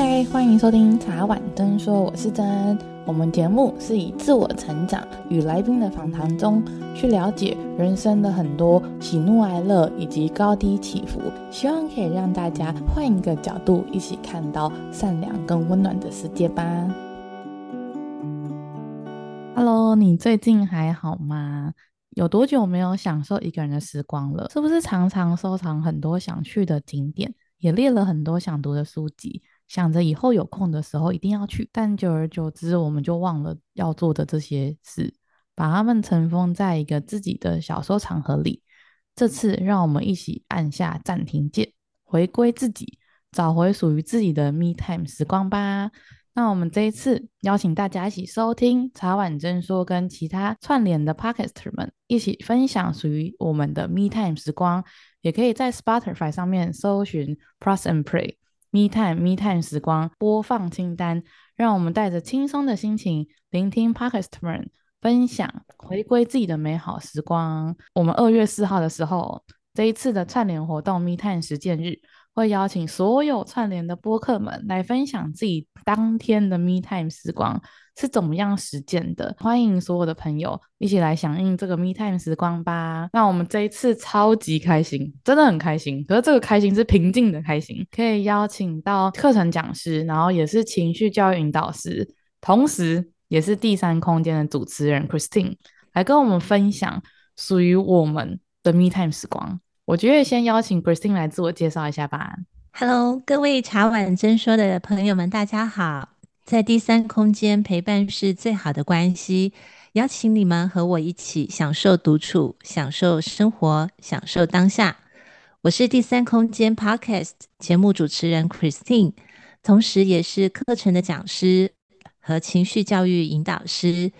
嗨，欢迎收听茶碗真说，我是真。我们节目是以自我成长与来宾的访谈中，去了解人生的很多喜怒哀乐以及高低起伏，希望可以让大家换一个角度，一起看到善良跟温暖的世界吧。Hello，你最近还好吗？有多久没有享受一个人的时光了？是不是常常收藏很多想去的景点，也列了很多想读的书籍？想着以后有空的时候一定要去，但久而久之，我们就忘了要做的这些事，把它们尘封在一个自己的小收藏盒里。这次，让我们一起按下暂停键，回归自己，找回属于自己的 Me Time 时光吧。那我们这一次邀请大家一起收听茶碗真说，跟其他串联的 Podcaster 们一起分享属于我们的 Me Time 时光，也可以在 Spotify 上面搜寻 Press and Play。Me Time Me Time 时光播放清单，让我们带着轻松的心情聆听 park estar 们分享，回归自己的美好时光。我们二月四号的时候，这一次的串联活动 Me Time 实践日。会邀请所有串联的播客们来分享自己当天的 Me Time 时光是怎么样实践的。欢迎所有的朋友一起来响应这个 Me Time 时光吧。那我们这一次超级开心，真的很开心。可是这个开心是平静的开心，可以邀请到课程讲师，然后也是情绪教育引导师，同时也是第三空间的主持人 Christine 来跟我们分享属于我们的 Me Time 时光。我觉得先邀请 Christine 来自我介绍一下吧。Hello，各位茶碗真说的朋友们，大家好。在第三空间陪伴是最好的关系，邀请你们和我一起享受独处，享受生活，享受当下。我是第三空间 Podcast 节目主持人 Christine，同时也是课程的讲师和情绪教育引导师。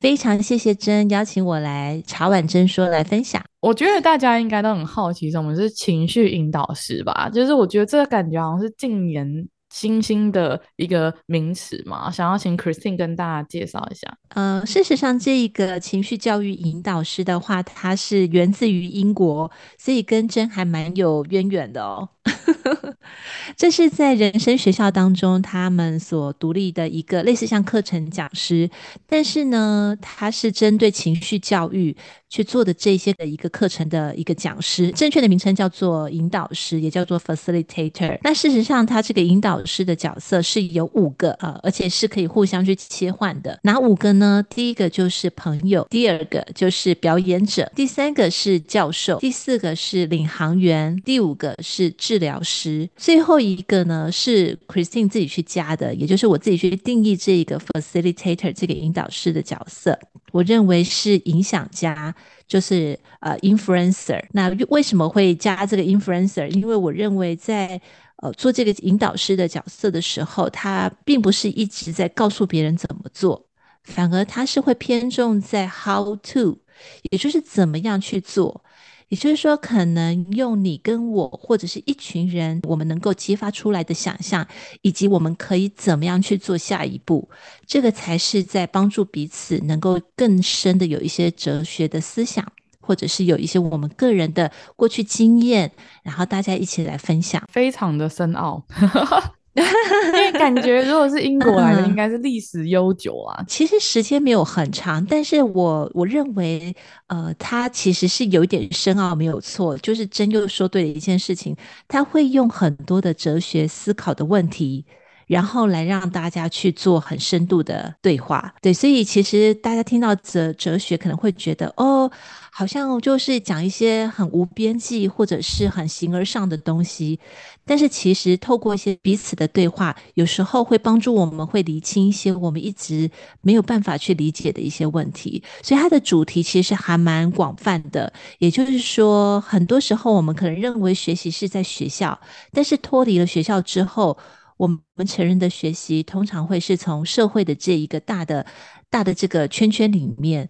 非常谢谢真邀请我来茶碗真说来分享。我觉得大家应该都很好奇，什么是情绪引导师吧？就是我觉得这个感觉好像是近年新兴的一个名词嘛。想要请 Christine 跟大家介绍一下。呃，事实上，这个情绪教育引导师的话，它是源自于英国，所以跟真还蛮有渊源的哦。这是在人生学校当中，他们所独立的一个类似像课程讲师，但是呢，他是针对情绪教育去做的这些的一个课程的一个讲师。正确的名称叫做引导师，也叫做 facilitator。那事实上，他这个引导师的角色是有五个啊，而且是可以互相去切换的。哪五个呢？第一个就是朋友，第二个就是表演者，第三个是教授，第四个是领航员，第五个是智治疗师。最后一个呢是 Christine 自己去加的，也就是我自己去定义这个 facilitator 这个引导师的角色。我认为是影响家，就是呃 influencer。那为什么会加这个 influencer？因为我认为在呃做这个引导师的角色的时候，他并不是一直在告诉别人怎么做，反而他是会偏重在 how to，也就是怎么样去做。也就是说，可能用你跟我或者是一群人，我们能够激发出来的想象，以及我们可以怎么样去做下一步，这个才是在帮助彼此能够更深的有一些哲学的思想，或者是有一些我们个人的过去经验，然后大家一起来分享，非常的深奥。因为感觉如果是英国来的，应该是历史悠久啊。嗯，其实时间没有很长，但是我我认为，呃，他其实是有一点深奥，没有错。就是真又说对了一件事情，他会用很多的哲学思考的问题，然后来让大家去做很深度的对话。对，所以其实大家听到哲哲学，可能会觉得哦。好像就是讲一些很无边际或者是很形而上的东西，但是其实透过一些彼此的对话，有时候会帮助我们会厘清一些我们一直没有办法去理解的一些问题。所以它的主题其实还蛮广泛的。也就是说，很多时候我们可能认为学习是在学校，但是脱离了学校之后，我们成人的学习通常会是从社会的这一个大的大的这个圈圈里面。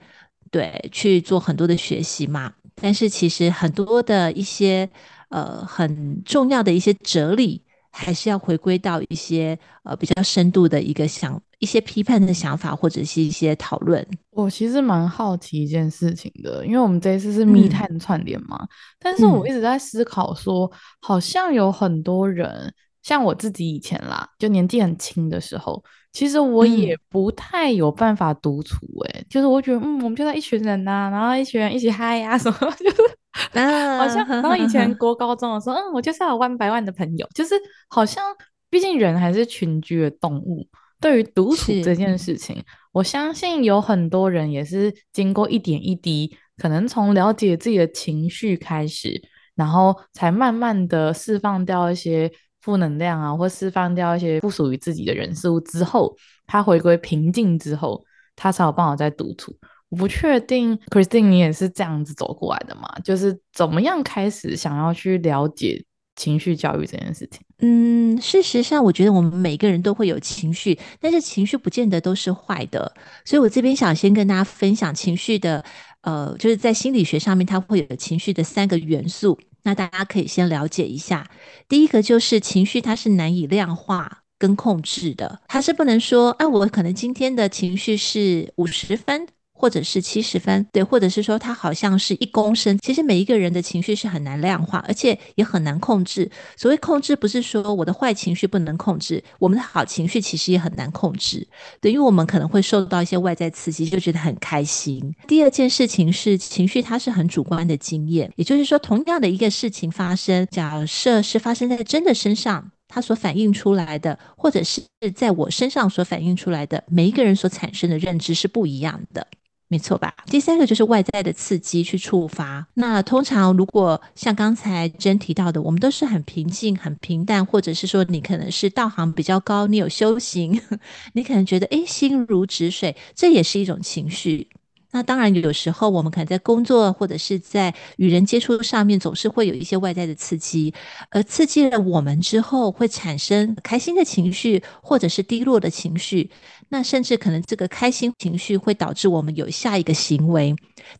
对，去做很多的学习嘛，但是其实很多的一些呃很重要的一些哲理，还是要回归到一些呃比较深度的一个想一些批判的想法，或者是一些讨论。我其实蛮好奇一件事情的，因为我们这一次是密探串联嘛，嗯、但是我一直在思考说，好像有很多人像我自己以前啦，就年纪很轻的时候，其实我也不太有办法独处、欸。哎、嗯，就是我觉得，嗯，我们就在一群人呐、啊，然后一群人一起嗨呀、啊，什么，就是、啊、好像。然后以前 国高中的时候，嗯，我就是要有 one by one 的朋友，就是好像，毕竟人还是群居的动物。对于独处这件事情，我相信有很多人也是经过一点一滴，可能从了解自己的情绪开始，然后才慢慢的释放掉一些负能量啊，或释放掉一些不属于自己的人事物之后，他回归平静之后，他才有办法再独处。我不确定，Christine，你也是这样子走过来的吗？就是怎么样开始想要去了解情绪教育这件事情？嗯，事实上，我觉得我们每个人都会有情绪，但是情绪不见得都是坏的。所以我这边想先跟大家分享情绪的，呃，就是在心理学上面，它会有情绪的三个元素。那大家可以先了解一下，第一个就是情绪，它是难以量化跟控制的，它是不能说，啊，我可能今天的情绪是五十分。或者是七十分，对，或者是说他好像是一公升。其实每一个人的情绪是很难量化，而且也很难控制。所谓控制，不是说我的坏情绪不能控制，我们的好情绪其实也很难控制。对，因为我们可能会受到一些外在刺激，就觉得很开心。第二件事情是情绪，它是很主观的经验，也就是说，同样的一个事情发生，假设是发生在真的身上，它所反映出来的，或者是在我身上所反映出来的，每一个人所产生的认知是不一样的。没错吧？第三个就是外在的刺激去触发。那通常如果像刚才真提到的，我们都是很平静、很平淡，或者是说你可能是道行比较高，你有修行，你可能觉得诶，心如止水，这也是一种情绪。那当然，有时候我们可能在工作或者是在与人接触上面，总是会有一些外在的刺激，而刺激了我们之后，会产生开心的情绪，或者是低落的情绪。那甚至可能这个开心情绪会导致我们有下一个行为，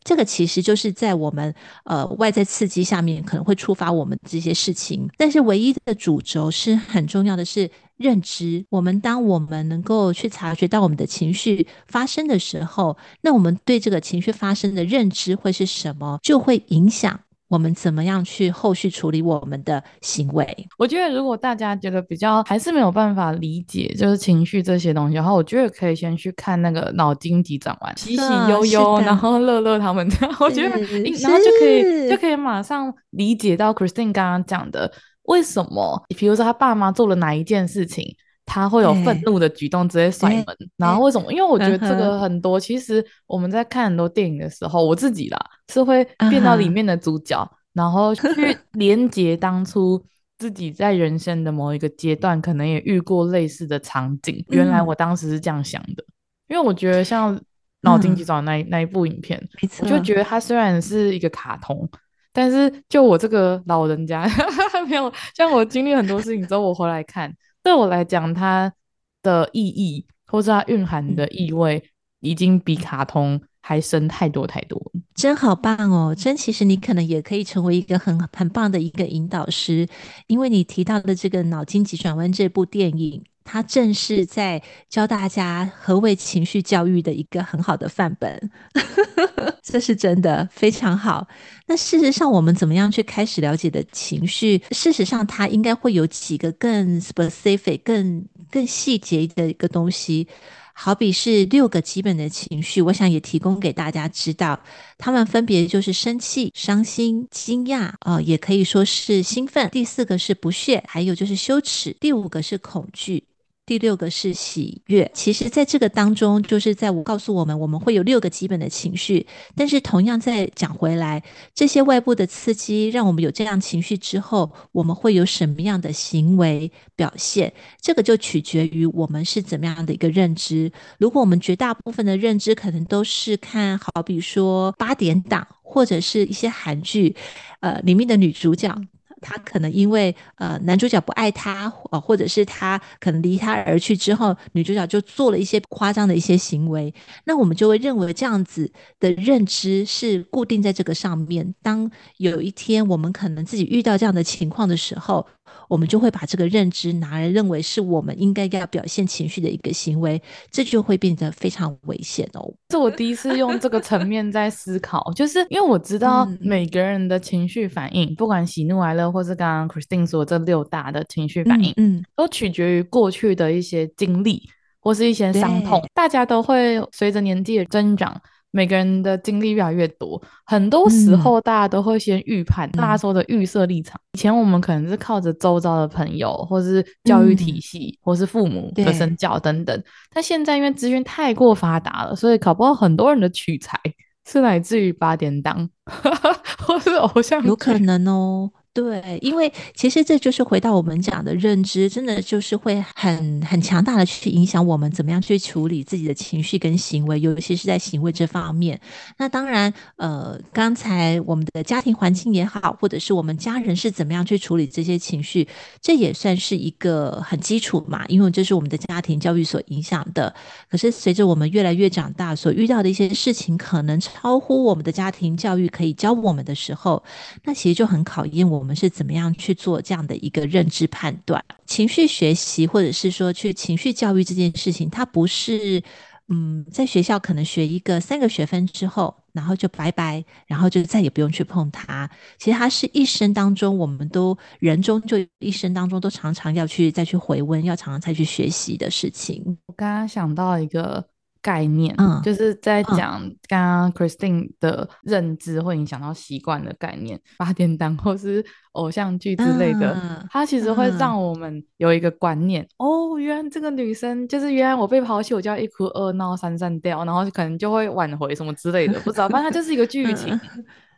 这个其实就是在我们呃外在刺激下面可能会触发我们这些事情。但是唯一的主轴是很重要的是认知。我们当我们能够去察觉到我们的情绪发生的时候，那我们对这个情绪发生的认知会是什么，就会影响。我们怎么样去后续处理我们的行为？我觉得，如果大家觉得比较还是没有办法理解，就是情绪这些东西，然后我觉得可以先去看那个脑筋急转弯，喜喜悠悠，然后乐乐他们这样，我觉得，然后就可以就可以马上理解到 Christine 刚刚讲的为什么，比如说他爸妈做了哪一件事情。他会有愤怒的举动，直接甩门。然后为什么？因为我觉得这个很多，其实我们在看很多电影的时候，我自己啦是会变到里面的主角，然后去 连接当初自己在人生的某一个阶段，可能也遇过类似的场景。原来我当时是这样想的，因为我觉得像脑筋急转弯那那一部影片，我就觉得它虽然是一个卡通，但是就我这个老人家 没有像我经历很多事情之后，我回来看。对我来讲，它的意义或者它蕴含的意味，已经比卡通还深太多太多。真好棒哦！真其实你可能也可以成为一个很很棒的一个引导师，因为你提到的这个《脑筋急转弯》这部电影。它正是在教大家何谓情绪教育的一个很好的范本，这是真的非常好。那事实上，我们怎么样去开始了解的情绪？事实上，它应该会有几个更 specific、更更细节的一个东西。好比是六个基本的情绪，我想也提供给大家知道，他们分别就是生气、伤心、惊讶，呃，也可以说是兴奋。第四个是不屑，还有就是羞耻。第五个是恐惧。第六个是喜悦。其实，在这个当中，就是在我告诉我们，我们会有六个基本的情绪。但是，同样再讲回来，这些外部的刺激让我们有这样情绪之后，我们会有什么样的行为表现？这个就取决于我们是怎么样的一个认知。如果我们绝大部分的认知可能都是看好比说八点档或者是一些韩剧，呃，里面的女主角。他可能因为呃男主角不爱他，呃，或者是他可能离他而去之后，女主角就做了一些夸张的一些行为，那我们就会认为这样子的认知是固定在这个上面。当有一天我们可能自己遇到这样的情况的时候，我我们就会把这个认知拿来认为是我们应该要表现情绪的一个行为，这就会变得非常危险哦。这我第一次用这个层面在思考，就是因为我知道每个人的情绪反应，嗯、不管喜怒哀乐，或是刚刚 Christine 说这六大的情绪反应，嗯，嗯都取决于过去的一些经历或是一些伤痛，大家都会随着年纪的增长。每个人的经历越来越多，很多时候大家都会先预判，嗯、大家说的预设立场。以前我们可能是靠着周遭的朋友，或是教育体系，嗯、或是父母的身教等等。但现在因为资讯太过发达了，所以搞不好很多人的取材是来自于八点档，或是偶像，有可能哦。对，因为其实这就是回到我们讲的认知，真的就是会很很强大的去影响我们怎么样去处理自己的情绪跟行为，尤其是在行为这方面。那当然，呃，刚才我们的家庭环境也好，或者是我们家人是怎么样去处理这些情绪，这也算是一个很基础嘛，因为这是我们的家庭教育所影响的。可是随着我们越来越长大，所遇到的一些事情可能超乎我们的家庭教育可以教我们的时候，那其实就很考验我我们是怎么样去做这样的一个认知判断？情绪学习，或者是说去情绪教育这件事情，它不是嗯，在学校可能学一个三个学分之后，然后就拜拜，然后就再也不用去碰它。其实它是一生当中，我们都人中就一生当中都常常要去再去回温，要常常再去学习的事情。我刚刚想到一个。概念，嗯，就是在讲刚刚 Christine 的认知会影响到习惯的概念，八点档或是偶像剧之类的，嗯、它其实会让我们有一个观念，嗯、哦，原来这个女生就是原来我被抛弃，我就要一哭二闹三上吊，然后可能就会挽回什么之类的，不知道，反正它就是一个剧情，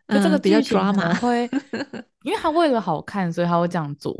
嗯、就这个比较抓马会，嗯、因为他为了好看，所以他会这样做，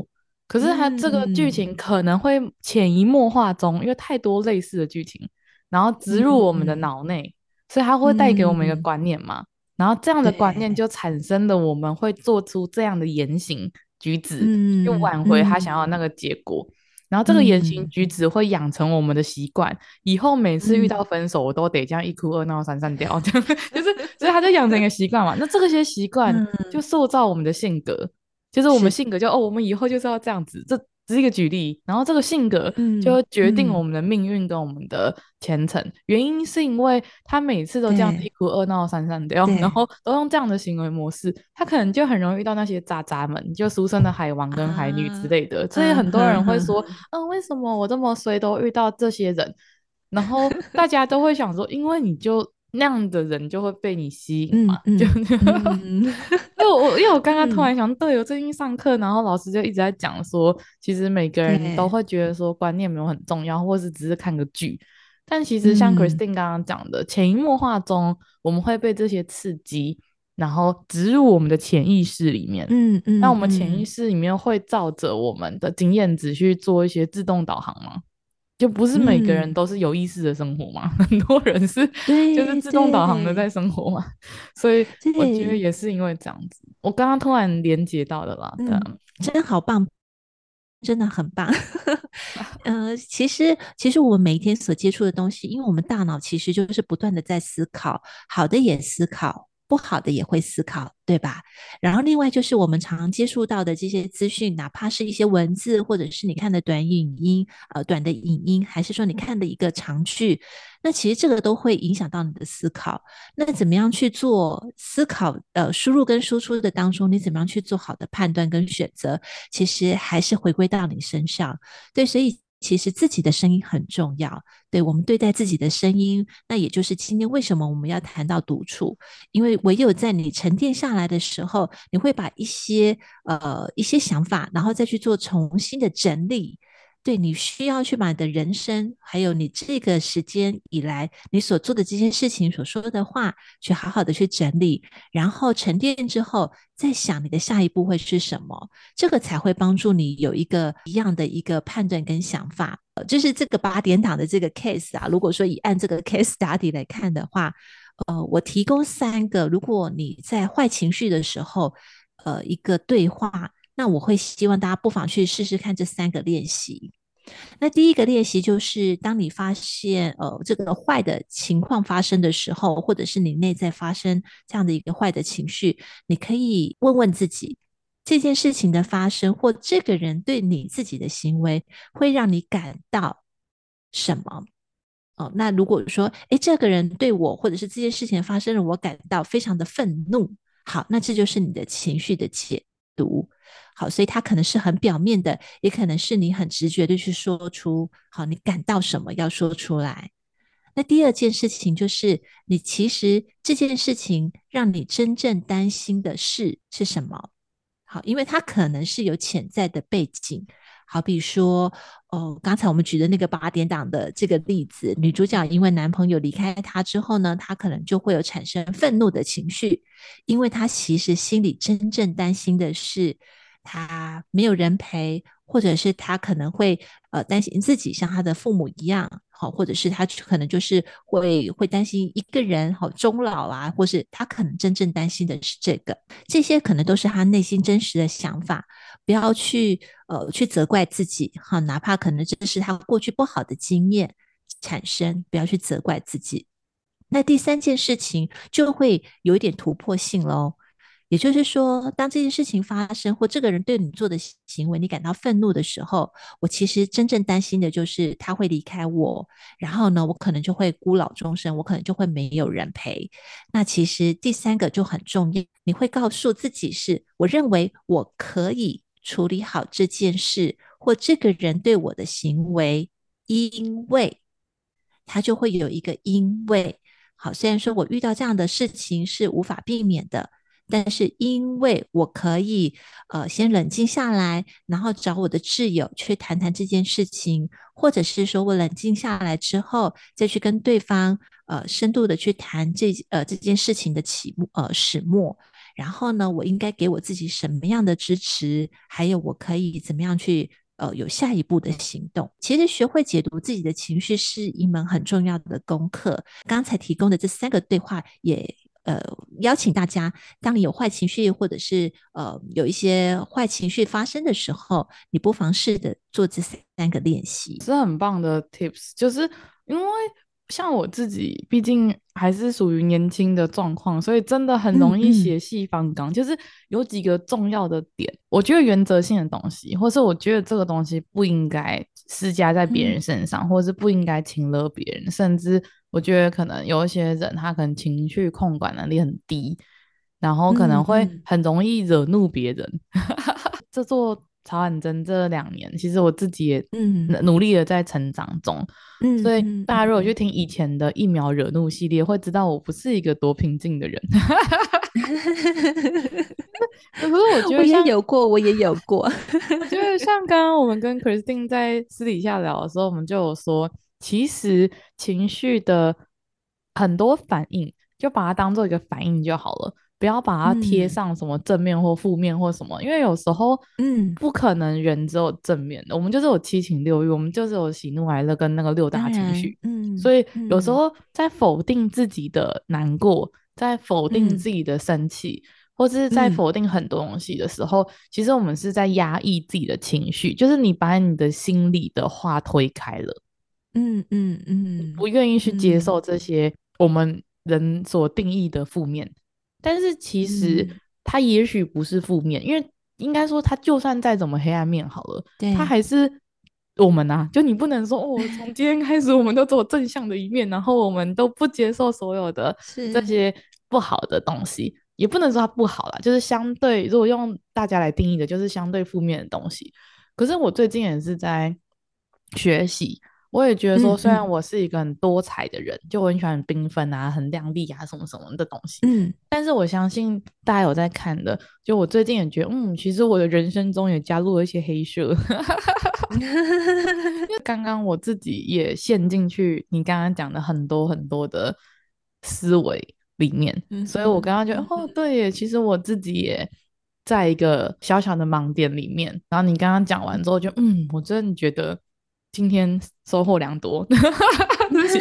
可是他这个剧情可能会潜移默化中，因为太多类似的剧情。然后植入我们的脑内，嗯、所以它会带给我们一个观念嘛。嗯、然后这样的观念就产生了，我们会做出这样的言行举止，嗯、就挽回他想要的那个结果。嗯、然后这个言行举止会养成我们的习惯，嗯、以后每次遇到分手，我都得这样一哭二闹三上吊，这样、嗯、就是，所以他就养成一个习惯嘛。那这些习惯就塑造我们的性格，嗯、就是我们性格就哦，我们以后就是要这样子。这只是一个举例，然后这个性格就会决定我们的命运跟我们的前程。嗯嗯、原因是因为他每次都这样一哭二闹三上吊，然后都用这样的行为模式，他可能就很容易遇到那些渣渣们，就俗称的海王跟海女之类的。啊、所以很多人会说，嗯、啊，为什么我这么衰都遇到这些人？然后大家都会想说，因为你就。那样的人就会被你吸引嘛？就 因为我因为我刚刚突然想，对，我最近上课，然后老师就一直在讲说，其实每个人都会觉得说观念没有很重要，或是只是看个剧。但其实像 Christine 刚刚讲的，潜移默化中，我们会被这些刺激，然后植入我们的潜意识里面。嗯嗯，那我们潜意识里面会照着我们的经验值去做一些自动导航吗？就不是每个人都是有意识的生活嘛，嗯、很多人是就是自动导航的在生活嘛，所以我觉得也是因为这样子。我刚刚突然连接到的啦，对、嗯，真好棒，真的很棒。呃，其实其实我们每一天所接触的东西，因为我们大脑其实就是不断的在思考，好的也思考。不好的也会思考，对吧？然后另外就是我们常接触到的这些资讯，哪怕是一些文字，或者是你看的短影音，呃，短的影音，还是说你看的一个长剧，那其实这个都会影响到你的思考。那怎么样去做思考？呃，输入跟输出的当中，你怎么样去做好的判断跟选择？其实还是回归到你身上。对，所以。其实自己的声音很重要，对，我们对待自己的声音，那也就是今天为什么我们要谈到独处，因为唯有在你沉淀下来的时候，你会把一些呃一些想法，然后再去做重新的整理。对，你需要去把你的人生，还有你这个时间以来你所做的这些事情、所说的话，去好好的去整理，然后沉淀之后，再想你的下一步会是什么，这个才会帮助你有一个一样的一个判断跟想法。就是这个八点档的这个 case 啊，如果说以按这个 case study 来看的话，呃，我提供三个，如果你在坏情绪的时候，呃，一个对话。那我会希望大家不妨去试试看这三个练习。那第一个练习就是，当你发现呃这个坏的情况发生的时候，或者是你内在发生这样的一个坏的情绪，你可以问问自己，这件事情的发生，或这个人对你自己的行为，会让你感到什么？哦，那如果说，诶，这个人对我，或者是这件事情发生了，我感到非常的愤怒。好，那这就是你的情绪的解读。好，所以他可能是很表面的，也可能是你很直觉的去说出，好，你感到什么要说出来。那第二件事情就是，你其实这件事情让你真正担心的事是什么？好，因为它可能是有潜在的背景。好比说，哦，刚才我们举的那个八点档的这个例子，女主角因为男朋友离开她之后呢，她可能就会有产生愤怒的情绪，因为她其实心里真正担心的是，她没有人陪，或者是她可能会呃担心自己像她的父母一样，好，或者是她可能就是会会担心一个人好终老啊，或是她可能真正担心的是这个，这些可能都是她内心真实的想法。不要去呃去责怪自己哈，哪怕可能这是他过去不好的经验产生，不要去责怪自己。那第三件事情就会有一点突破性喽，也就是说，当这件事情发生或这个人对你做的行为你感到愤怒的时候，我其实真正担心的就是他会离开我，然后呢，我可能就会孤老终生，我可能就会没有人陪。那其实第三个就很重要，你会告诉自己是，我认为我可以。处理好这件事，或这个人对我的行为，因为他就会有一个因为。好，虽然说我遇到这样的事情是无法避免的，但是因为我可以呃先冷静下来，然后找我的挚友去谈谈这件事情，或者是说我冷静下来之后，再去跟对方呃深度的去谈这呃这件事情的起呃始末。然后呢，我应该给我自己什么样的支持？还有，我可以怎么样去呃有下一步的行动？其实，学会解读自己的情绪是一门很重要的功课。刚才提供的这三个对话也，呃邀请大家，当你有坏情绪，或者是呃有一些坏情绪发生的时候，你不妨试着做这三个练习，是很棒的 tips。就是因为。像我自己，毕竟还是属于年轻的状况，所以真的很容易血气方刚。嗯嗯，就是有几个重要的点，我觉得原则性的东西，或是我觉得这个东西不应该施加在别人身上，嗯、或是不应该轻了别人，甚至我觉得可能有一些人他可能情绪控管能力很低，然后可能会很容易惹怒别人。这做。曹婉珍这两年，其实我自己也努力的在成长中，嗯，所以大家如果去听以前的疫苗惹怒系列，会知道我不是一个多平静的人。可是我觉得我也有过，我也有过。就是像刚刚我们跟 Christine 在私底下聊的时候，我们就有说，其实情绪的很多反应，就把它当做一个反应就好了。不要把它贴上什么正面或负面或什么，嗯、因为有时候，嗯，不可能人只有正面的，嗯、我们就是有七情六欲，我们就是有喜怒哀乐跟那个六大情绪，嗯，所以有时候在否定自己的难过，嗯、在否定自己的生气，嗯、或者是在否定很多东西的时候，嗯、其实我们是在压抑自己的情绪，就是你把你的心里的话推开了，嗯嗯嗯，不愿意去接受这些我们人所定义的负面。但是其实它也许不是负面，嗯、因为应该说它就算再怎么黑暗面好了，对它还是我们啊。就你不能说哦，从今天开始我们都走正向的一面，然后我们都不接受所有的这些不好的东西，也不能说它不好啦，就是相对，如果用大家来定义的，就是相对负面的东西。可是我最近也是在学习。我也觉得说，虽然我是一个很多彩的人，嗯嗯、就我很喜欢很缤纷啊、很亮丽啊什么什么的东西，嗯，但是我相信大家有在看的，就我最近也觉得，嗯，其实我的人生中也加入了一些黑色，因为刚刚我自己也陷进去你刚刚讲的很多很多的思维里面，嗯、所以我刚刚觉得，嗯、哦，对耶，其实我自己也在一个小小的盲点里面，然后你刚刚讲完之后就，嗯，我真的觉得。今天收获良多，自己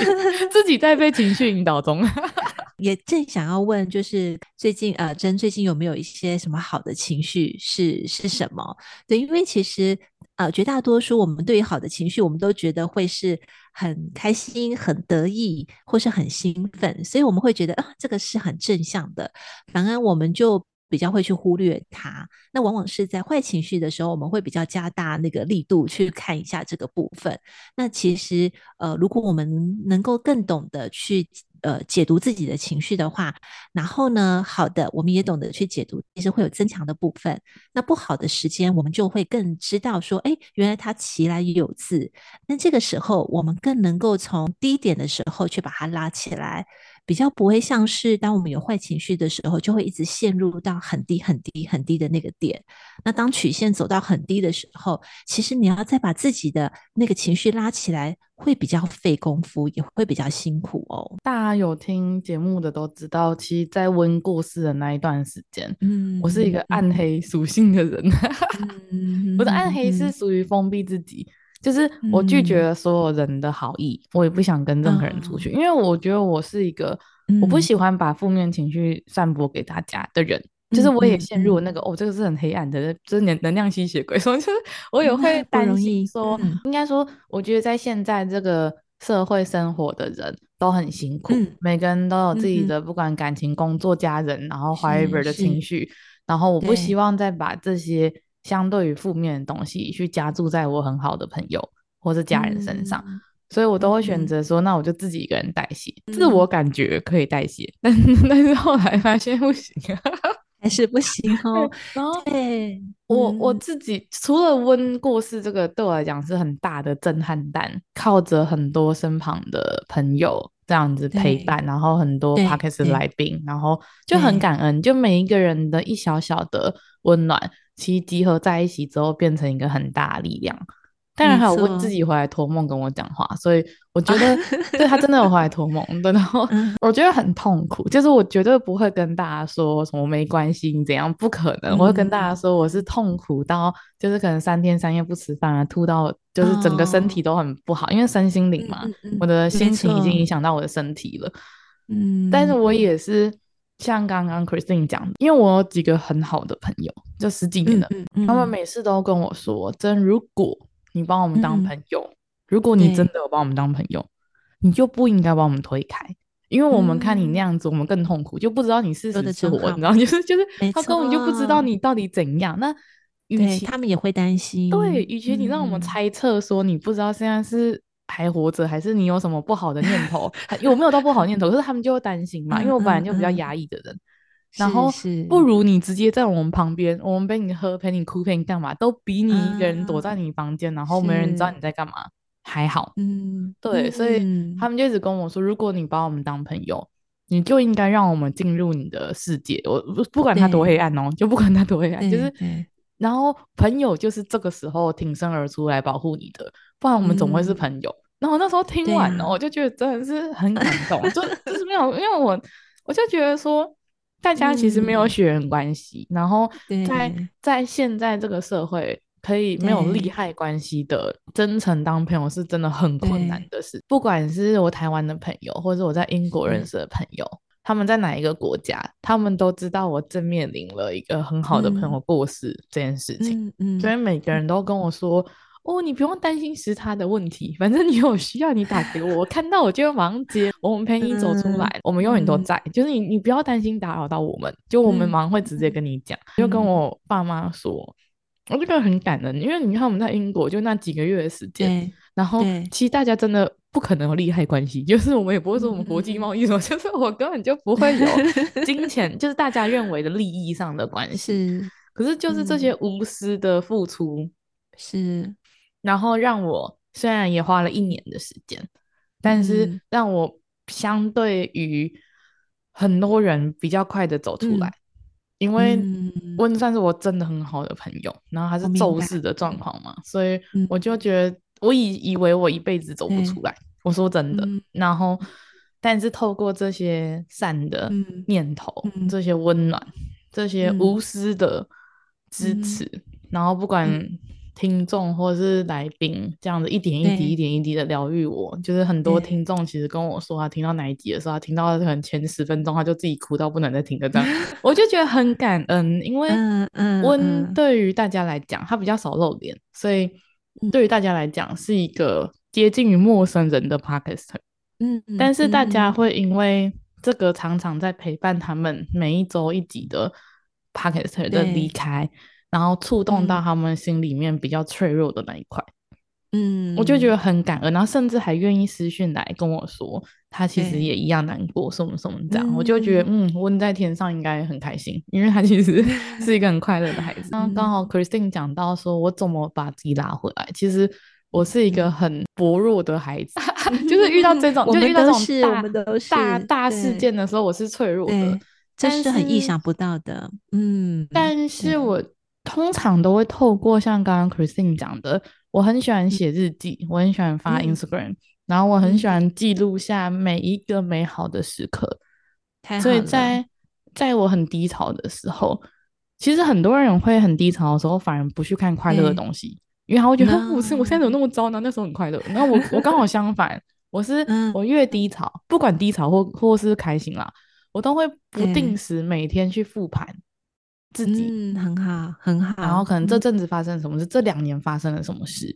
自己在被情绪引导中，也正想要问，就是最近呃，珍最近有没有一些什么好的情绪是是什么？对，因为其实呃，绝大多数我们对于好的情绪，我们都觉得会是很开心、很得意，或是很兴奋，所以我们会觉得啊、呃，这个是很正向的。反而我们就比较会去忽略它。那往往是在坏情绪的时候，我们会比较加大那个力度去看一下这个部分。那其实，呃，如果我们能够更懂得去。呃，解读自己的情绪的话，然后呢，好的，我们也懂得去解读，其实会有增强的部分。那不好的时间，我们就会更知道说，哎，原来它其来也有自。那这个时候，我们更能够从低点的时候去把它拉起来。比较不会像是当我们有坏情绪的时候，就会一直陷入到很低很低很低的那个点。那当曲线走到很低的时候，其实你要再把自己的那个情绪拉起来，会比较费功夫，也会比较辛苦哦。大家有听节目的都知道，其实，在温故事的那一段时间，嗯，我是一个暗黑属性的人，嗯、我的暗黑是属于封闭自己。就是我拒绝了所有人的好意，嗯、我也不想跟任何人出去，哦、因为我觉得我是一个我不喜欢把负面情绪散播给大家的人。嗯、就是我也陷入那个、嗯、哦，这个是很黑暗的，就是能能量吸血鬼，所以就是我也会 担心说，嗯、应该说，我觉得在现在这个社会生活的人都很辛苦，嗯、每个人都有自己的不管感情、工作、家人，然后 whatever 的情绪，然后我不希望再把这些。相对于负面的东西去加注在我很好的朋友或是家人身上，嗯、所以我都会选择说，嗯、那我就自己一个人代谢。嗯、自我感觉可以代谢，但 但是后来发现不行，还是不行哦。然后对我我自己除了温过世这个对我来讲是很大的震撼弹，靠着很多身旁的朋友这样子陪伴，然后很多 Podcast 来宾，然后就很感恩，就每一个人的一小小的温暖。其实集合在一起之后，变成一个很大的力量。当然还有温自己回来托梦跟我讲话，所以我觉得 对他真的有回来托梦的。然后我觉得很痛苦，就是我绝对不会跟大家说什么没关系，你怎样不可能。我会跟大家说我是痛苦到，就是可能三天三夜不吃饭啊，吐到就是整个身体都很不好，哦、因为身心灵嘛，我的心情已经影响到我的身体了。嗯，但是我也是。像刚刚 Christine 讲的，因为我有几个很好的朋友，就十几年了，嗯嗯嗯、他们每次都跟我说：“真，如果你把我们当朋友，嗯、如果你真的有把我们当朋友，你就不应该把我们推开，因为我们看你那样子，我们更痛苦，就不知道你是死是活，你知道，就是就是，他根本就不知道你到底怎样。那与其他们也会担心，对，与其你让我们猜测说你不知道现在是。”还活着，还是你有什么不好的念头？有没有到不好念头？可是他们就会担心嘛，因为我本来就比较压抑的人，然后不如你直接在我们旁边，我们陪你喝，陪你哭，陪你干嘛，都比你一个人躲在你房间，嗯、然后没人知道你在干嘛是还好。嗯，对，所以他们就一直跟我说，如果你把我们当朋友，你就应该让我们进入你的世界。我不管他多黑暗哦，就不管他多黑暗，就是，然后朋友就是这个时候挺身而出来保护你的。不然我们总会是朋友。嗯、然后那时候听完了，啊、我就觉得真的是很感动，就就是没有，因为我我就觉得说，大家其实没有血缘关系，嗯、然后在在现在这个社会，可以没有利害关系的真诚当朋友，是真的很困难的事。不管是我台湾的朋友，或者我在英国认识的朋友，嗯、他们在哪一个国家，他们都知道我正面临了一个很好的朋友过世这件事情，嗯嗯、所以每个人都跟我说。哦，你不用担心时差的问题，反正你有需要你打给我，我看到我就马上接。我们陪你走出来，嗯、我们永远都在。嗯、就是你，你不要担心打扰到我们，就我们马上会直接跟你讲。嗯、就跟我爸妈说，我这个很感人，因为你看我们在英国就那几个月的时间，然后其实大家真的不可能有利害关系，就是我们也不会说我们国际贸易什么，嗯、就是我根本就不会有 金钱，就是大家认为的利益上的关系。是，可是就是这些无私的付出是。然后让我虽然也花了一年的时间，但是让我相对于很多人比较快的走出来，嗯、因为温算是我真的很好的朋友，然后他是骤逝的状况嘛，所以我就觉得我以以为我一辈子走不出来，对我说真的，嗯、然后但是透过这些善的念头、嗯、这些温暖、这些无私的支持，嗯、然后不管。听众或者是来宾这样子一点一滴、一点一滴的疗愈我，就是很多听众其实跟我说，他听到哪一集的时候，他听到可能前十分钟，他就自己哭到不能再听的这样，我就觉得很感恩，因为温对于大家来讲，他比较少露脸，所以对于大家来讲是一个接近于陌生人的 Podcaster，嗯，但是大家会因为这个常常在陪伴他们每一周一集的。Podcaster 的离开，然后触动到他们心里面比较脆弱的那一块。嗯，我就觉得很感恩，然后甚至还愿意私讯来跟我说，他其实也一样难过，什么什么这样，我就觉得嗯，问在天上应该很开心，因为他其实 是一个很快乐的孩子。刚刚好 Christine 讲到说，我怎么把自己拉回来？其实我是一个很薄弱的孩子，就是遇到这种，就遇到这种大大大事件的时候，我是脆弱的，这是很意想不到的。嗯，但是我通常都会透过像刚刚 Christine 讲的。我很喜欢写日记，嗯、我很喜欢发 Instagram，、嗯、然后我很喜欢记录下每一个美好的时刻。所以在在我很低潮的时候，其实很多人会很低潮的时候，反而不去看快乐的东西，因为他会觉得我是、嗯、我现在怎么那么糟呢？那时候很快乐。那我我刚好相反，我是我越低潮，不管低潮或或是开心啦，我都会不定时每天去复盘。自己嗯，很好，很好。然后可能这阵子发生了什么事，嗯、这两年发生了什么事，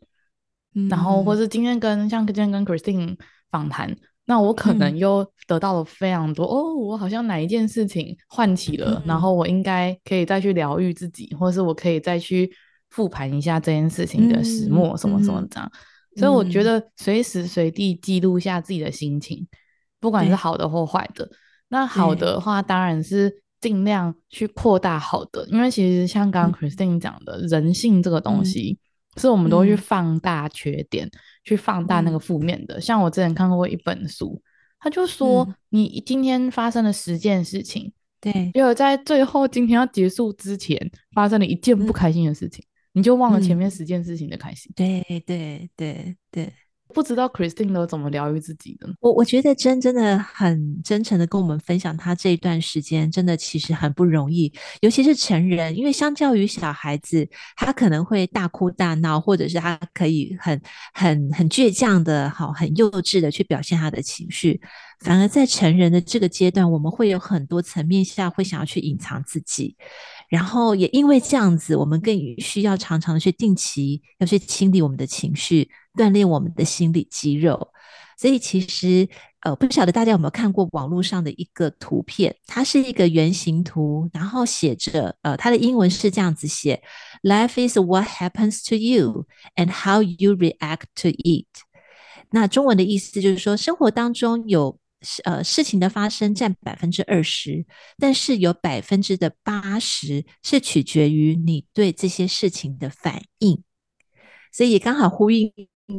嗯、然后或是今天跟像今天跟 Christine 访谈，那我可能又得到了非常多、嗯、哦，我好像哪一件事情唤起了，嗯、然后我应该可以再去疗愈自己，或是我可以再去复盘一下这件事情的始末，什么什么这样。嗯、所以我觉得随时随地记录下自己的心情，不管是好的或坏的。那好的话当然是。尽量去扩大好的，因为其实像刚刚 Christine 讲的，嗯、人性这个东西，嗯、是我们都会去放大缺点，嗯、去放大那个负面的。嗯、像我之前看过一本书，他就说，嗯、你今天发生了十件事情，对，就在最后今天要结束之前，发生了一件不开心的事情，嗯、你就忘了前面十件事情的开心。对对对对。对不知道 Christine 都怎么疗愈自己的？我我觉得真真的很真诚的跟我们分享，他这一段时间真的其实很不容易，尤其是成人，因为相较于小孩子，他可能会大哭大闹，或者是他可以很很很倔强的，好很幼稚的去表现他的情绪，反而在成人的这个阶段，我们会有很多层面下会想要去隐藏自己。然后也因为这样子，我们更需要常常的去定期要去清理我们的情绪，锻炼我们的心理肌肉。所以其实呃，不晓得大家有没有看过网络上的一个图片，它是一个圆形图，然后写着呃，它的英文是这样子写：Life is what happens to you and how you react to it。那中文的意思就是说，生活当中有。呃，事情的发生占百分之二十，但是有百分之的八十是取决于你对这些事情的反应，所以刚好呼应，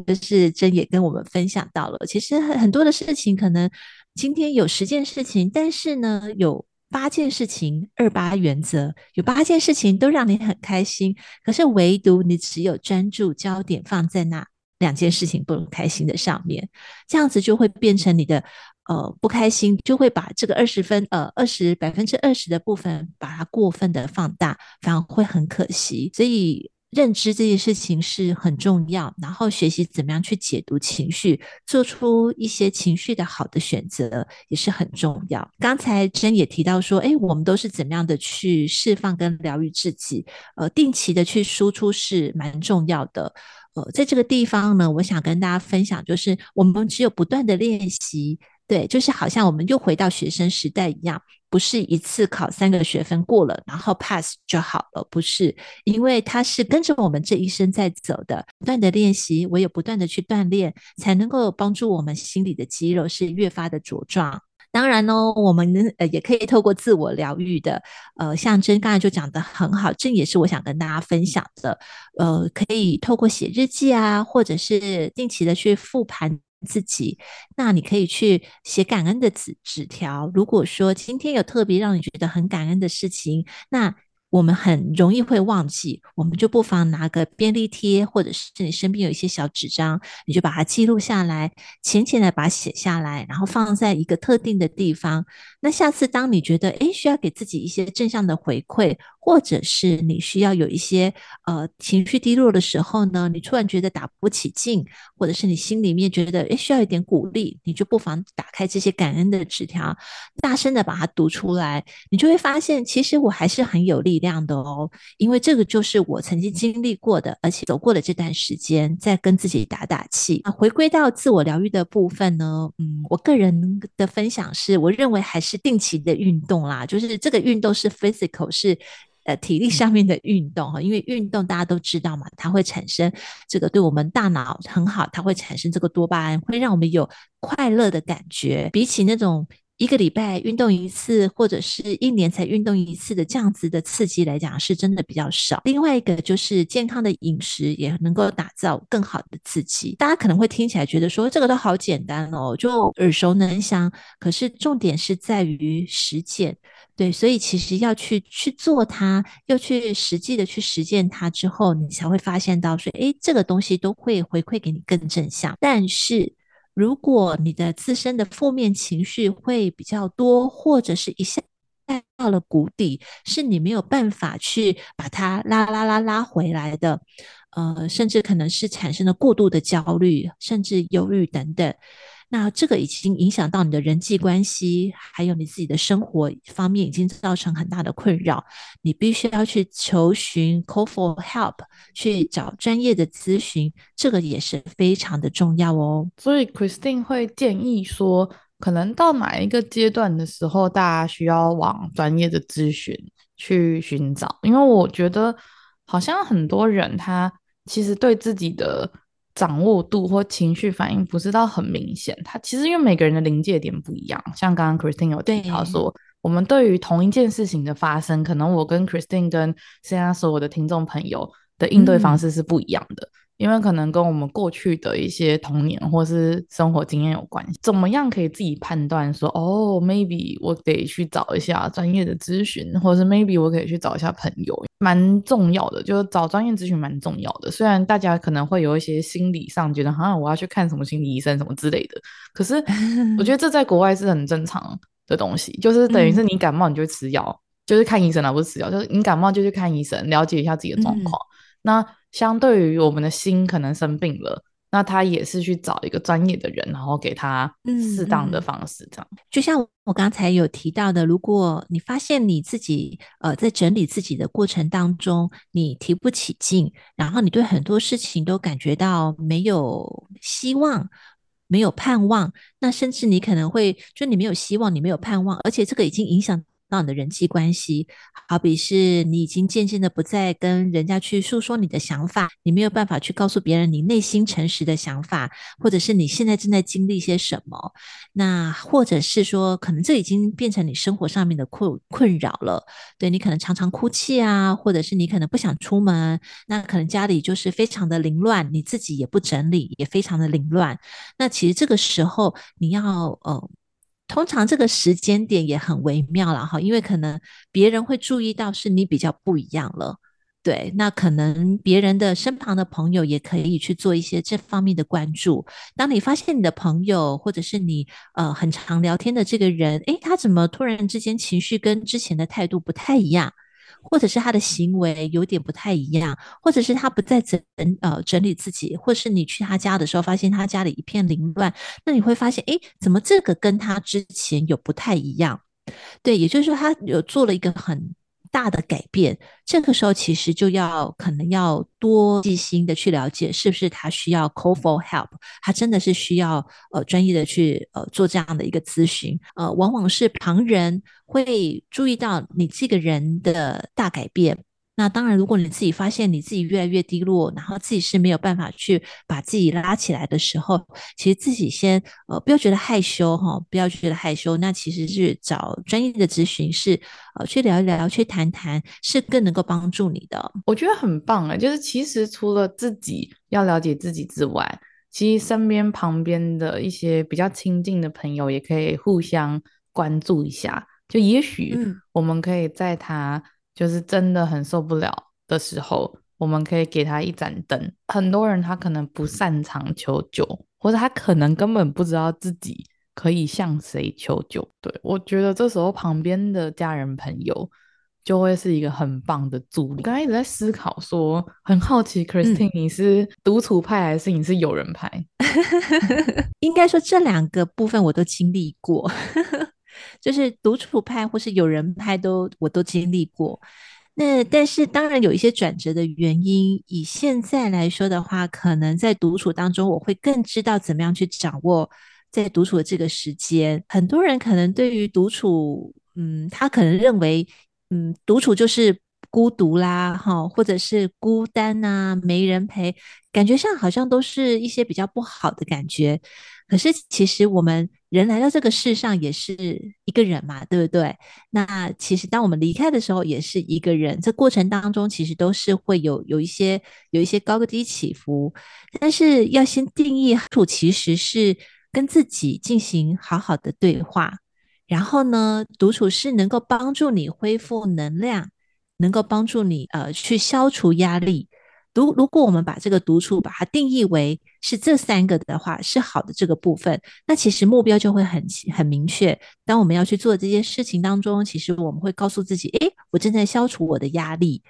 就是真也跟我们分享到了，其实很很多的事情，可能今天有十件事情，但是呢，有八件事情，二八原则，有八件事情都让你很开心，可是唯独你只有专注焦点放在那两件事情不开心的上面，这样子就会变成你的。呃，不开心就会把这个二十分，呃，二十百分之二十的部分把它过分的放大，反而会很可惜。所以认知这件事情是很重要，然后学习怎么样去解读情绪，做出一些情绪的好的选择也是很重要。刚才真也提到说，哎，我们都是怎么样的去释放跟疗愈自己，呃，定期的去输出是蛮重要的。呃，在这个地方呢，我想跟大家分享，就是我们只有不断的练习。对，就是好像我们又回到学生时代一样，不是一次考三个学分过了，然后 pass 就好了，不是，因为它是跟着我们这一生在走的，不断的练习，唯有不断的去锻炼，才能够帮助我们心里的肌肉是越发的茁壮。当然呢，我们呃也可以透过自我疗愈的，呃，像真刚才就讲得很好，这也是我想跟大家分享的，呃，可以透过写日记啊，或者是定期的去复盘。自己，那你可以去写感恩的纸纸条。如果说今天有特别让你觉得很感恩的事情，那。我们很容易会忘记，我们就不妨拿个便利贴，或者是你身边有一些小纸张，你就把它记录下来，浅浅的把它写下来，然后放在一个特定的地方。那下次当你觉得诶需要给自己一些正向的回馈，或者是你需要有一些呃情绪低落的时候呢，你突然觉得打不起劲，或者是你心里面觉得诶需要一点鼓励，你就不妨打开这些感恩的纸条，大声的把它读出来，你就会发现其实我还是很有力量的哦，因为这个就是我曾经经历过的，而且走过了这段时间，在跟自己打打气。啊，回归到自我疗愈的部分呢，嗯，我个人的分享是，我认为还是定期的运动啦，就是这个运动是 physical，是呃体力上面的运动哈，因为运动大家都知道嘛，它会产生这个对我们大脑很好，它会产生这个多巴胺，会让我们有快乐的感觉，比起那种。一个礼拜运动一次，或者是一年才运动一次的这样子的刺激来讲，是真的比较少。另外一个就是健康的饮食也能够打造更好的刺激。大家可能会听起来觉得说这个都好简单哦，就耳熟能详。可是重点是在于实践，对，所以其实要去去做它，要去实际的去实践它之后，你才会发现到说，诶，这个东西都会回馈给你更正向。但是。如果你的自身的负面情绪会比较多，或者是一下到了谷底，是你没有办法去把它拉拉拉拉回来的，呃，甚至可能是产生了过度的焦虑，甚至忧郁等等。那这个已经影响到你的人际关系，还有你自己的生活方面，已经造成很大的困扰。你必须要去求寻 call for help，去找专业的咨询，这个也是非常的重要哦。所以 Christine 会建议说，可能到哪一个阶段的时候，大家需要往专业的咨询去寻找，因为我觉得好像很多人他其实对自己的。掌握度或情绪反应不是到很明显，他其实因为每个人的临界点不一样，像刚刚 Christine 有提到说，我们对于同一件事情的发生，可能我跟 Christine 跟现在所有的听众朋友的应对方式是不一样的。嗯因为可能跟我们过去的一些童年或是生活经验有关系，怎么样可以自己判断说，哦，maybe 我得去找一下专业的咨询，或者是 maybe 我可以去找一下朋友，蛮重要的，就是找专业咨询蛮重要的。虽然大家可能会有一些心理上觉得，好像我要去看什么心理医生什么之类的，可是 我觉得这在国外是很正常的东西，就是等于是你感冒你就吃药，就是看医生而不是吃药，就是你感冒就去看医生，了解一下自己的状况。嗯那相对于我们的心可能生病了，那他也是去找一个专业的人，然后给他适当的方式，这样。嗯嗯。就像我刚才有提到的，如果你发现你自己呃在整理自己的过程当中，你提不起劲，然后你对很多事情都感觉到没有希望、没有盼望，那甚至你可能会就你没有希望，你没有盼望，而且这个已经影响。到你的人际关系，好比是你已经渐渐的不再跟人家去诉说你的想法，你没有办法去告诉别人你内心诚实的想法，或者是你现在正在经历些什么，那或者是说，可能这已经变成你生活上面的困困扰了。对，你可能常常哭泣啊，或者是你可能不想出门，那可能家里就是非常的凌乱，你自己也不整理，也非常的凌乱。那其实这个时候你要呃。通常这个时间点也很微妙了哈，因为可能别人会注意到是你比较不一样了，对，那可能别人的身旁的朋友也可以去做一些这方面的关注。当你发现你的朋友或者是你呃很常聊天的这个人，诶，他怎么突然之间情绪跟之前的态度不太一样？或者是他的行为有点不太一样，或者是他不再整呃整理自己，或是你去他家的时候发现他家里一片凌乱，那你会发现，哎，怎么这个跟他之前有不太一样？对，也就是说他有做了一个很。大的改变，这个时候其实就要可能要多细心的去了解，是不是他需要 call for help，他真的是需要呃专业的去呃做这样的一个咨询，呃，往往是旁人会注意到你这个人的大改变。那当然，如果你自己发现你自己越来越低落，然后自己是没有办法去把自己拉起来的时候，其实自己先呃不要觉得害羞哈，不要觉得害羞。那其实是找专业的咨询师呃去聊一聊，去谈谈，是更能够帮助你的。我觉得很棒啊，就是其实除了自己要了解自己之外，其实身边旁边的一些比较亲近的朋友也可以互相关注一下。就也许我们可以在他。就是真的很受不了的时候，我们可以给他一盏灯。很多人他可能不擅长求救，或者他可能根本不知道自己可以向谁求救。对，我觉得这时候旁边的家人朋友就会是一个很棒的助力。刚才一直在思考说，很好奇，Christine，你是独处派还是你是友人派？应该说这两个部分我都经历过。就是独处派或是有人派都我都经历过，那但是当然有一些转折的原因。以现在来说的话，可能在独处当中，我会更知道怎么样去掌握在独处的这个时间。很多人可能对于独处，嗯，他可能认为，嗯，独处就是孤独啦，哈，或者是孤单啊，没人陪，感觉上好像都是一些比较不好的感觉。可是其实我们人来到这个世上也是一个人嘛，对不对？那其实当我们离开的时候也是一个人，这过程当中其实都是会有有一些有一些高低起伏。但是要先定义，处其实是跟自己进行好好的对话。然后呢，独处是能够帮助你恢复能量，能够帮助你呃去消除压力。如如果我们把这个独处把它定义为是这三个的话，是好的这个部分，那其实目标就会很很明确。当我们要去做这件事情当中，其实我们会告诉自己：诶，我正在消除我的压力。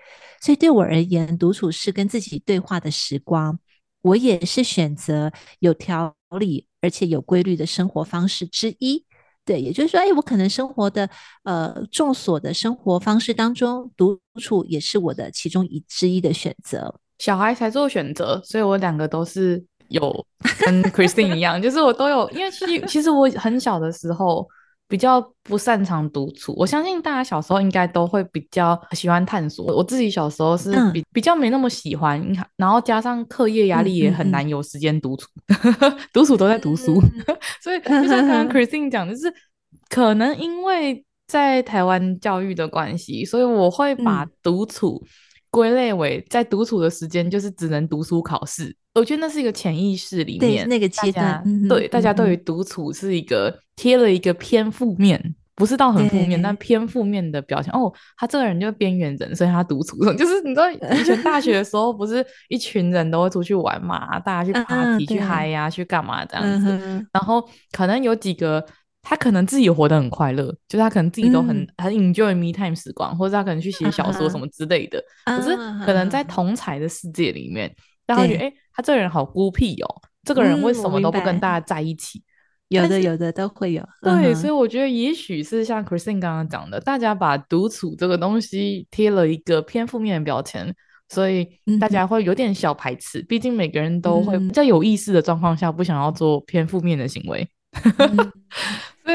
所以对我而言，独处是跟自己对话的时光。我也是选择有条理而且有规律的生活方式之一。对，也就是说，哎，我可能生活的呃众所的生活方式当中，独处也是我的其中一之一的选择。小孩才做选择，所以我两个都是有 跟 Christine 一样，就是我都有，因为其实其实我很小的时候比较不擅长独处。我相信大家小时候应该都会比较喜欢探索。我自己小时候是比、嗯、比较没那么喜欢，然后加上课业压力也很难有时间独处，独、嗯嗯、处都在读书，嗯、所以就像刚刚 Christine 讲，就是可能因为在台湾教育的关系，所以我会把独处归类为在独处的时间就是只能读书考试。我觉得那是一个潜意识里面那个阶段，嗯、对大家对于独处是一个贴了一个偏负面。不是到很负面，但偏负面的表现。哦，他这个人就是边缘人，所以他独处。就是你知道，以前大学的时候，不是一群人都会出去玩嘛，大家去 party、去嗨呀、啊，去干嘛这样子。嗯、然后可能有几个，他可能自己活得很快乐，就是他可能自己都很、嗯、很 enjoy me time 时光，或者他可能去写小说什么之类的。嗯、可是可能在同才的世界里面，大家觉得，哎，他这个人好孤僻哦，这个人为什么都不跟大家在一起？有的有的都会有，对，嗯、所以我觉得也许是像 Christine 刚刚讲的，大家把独处这个东西贴了一个偏负面的标签，所以大家会有点小排斥。嗯、毕竟每个人都会在有意识的状况下不想要做偏负面的行为。嗯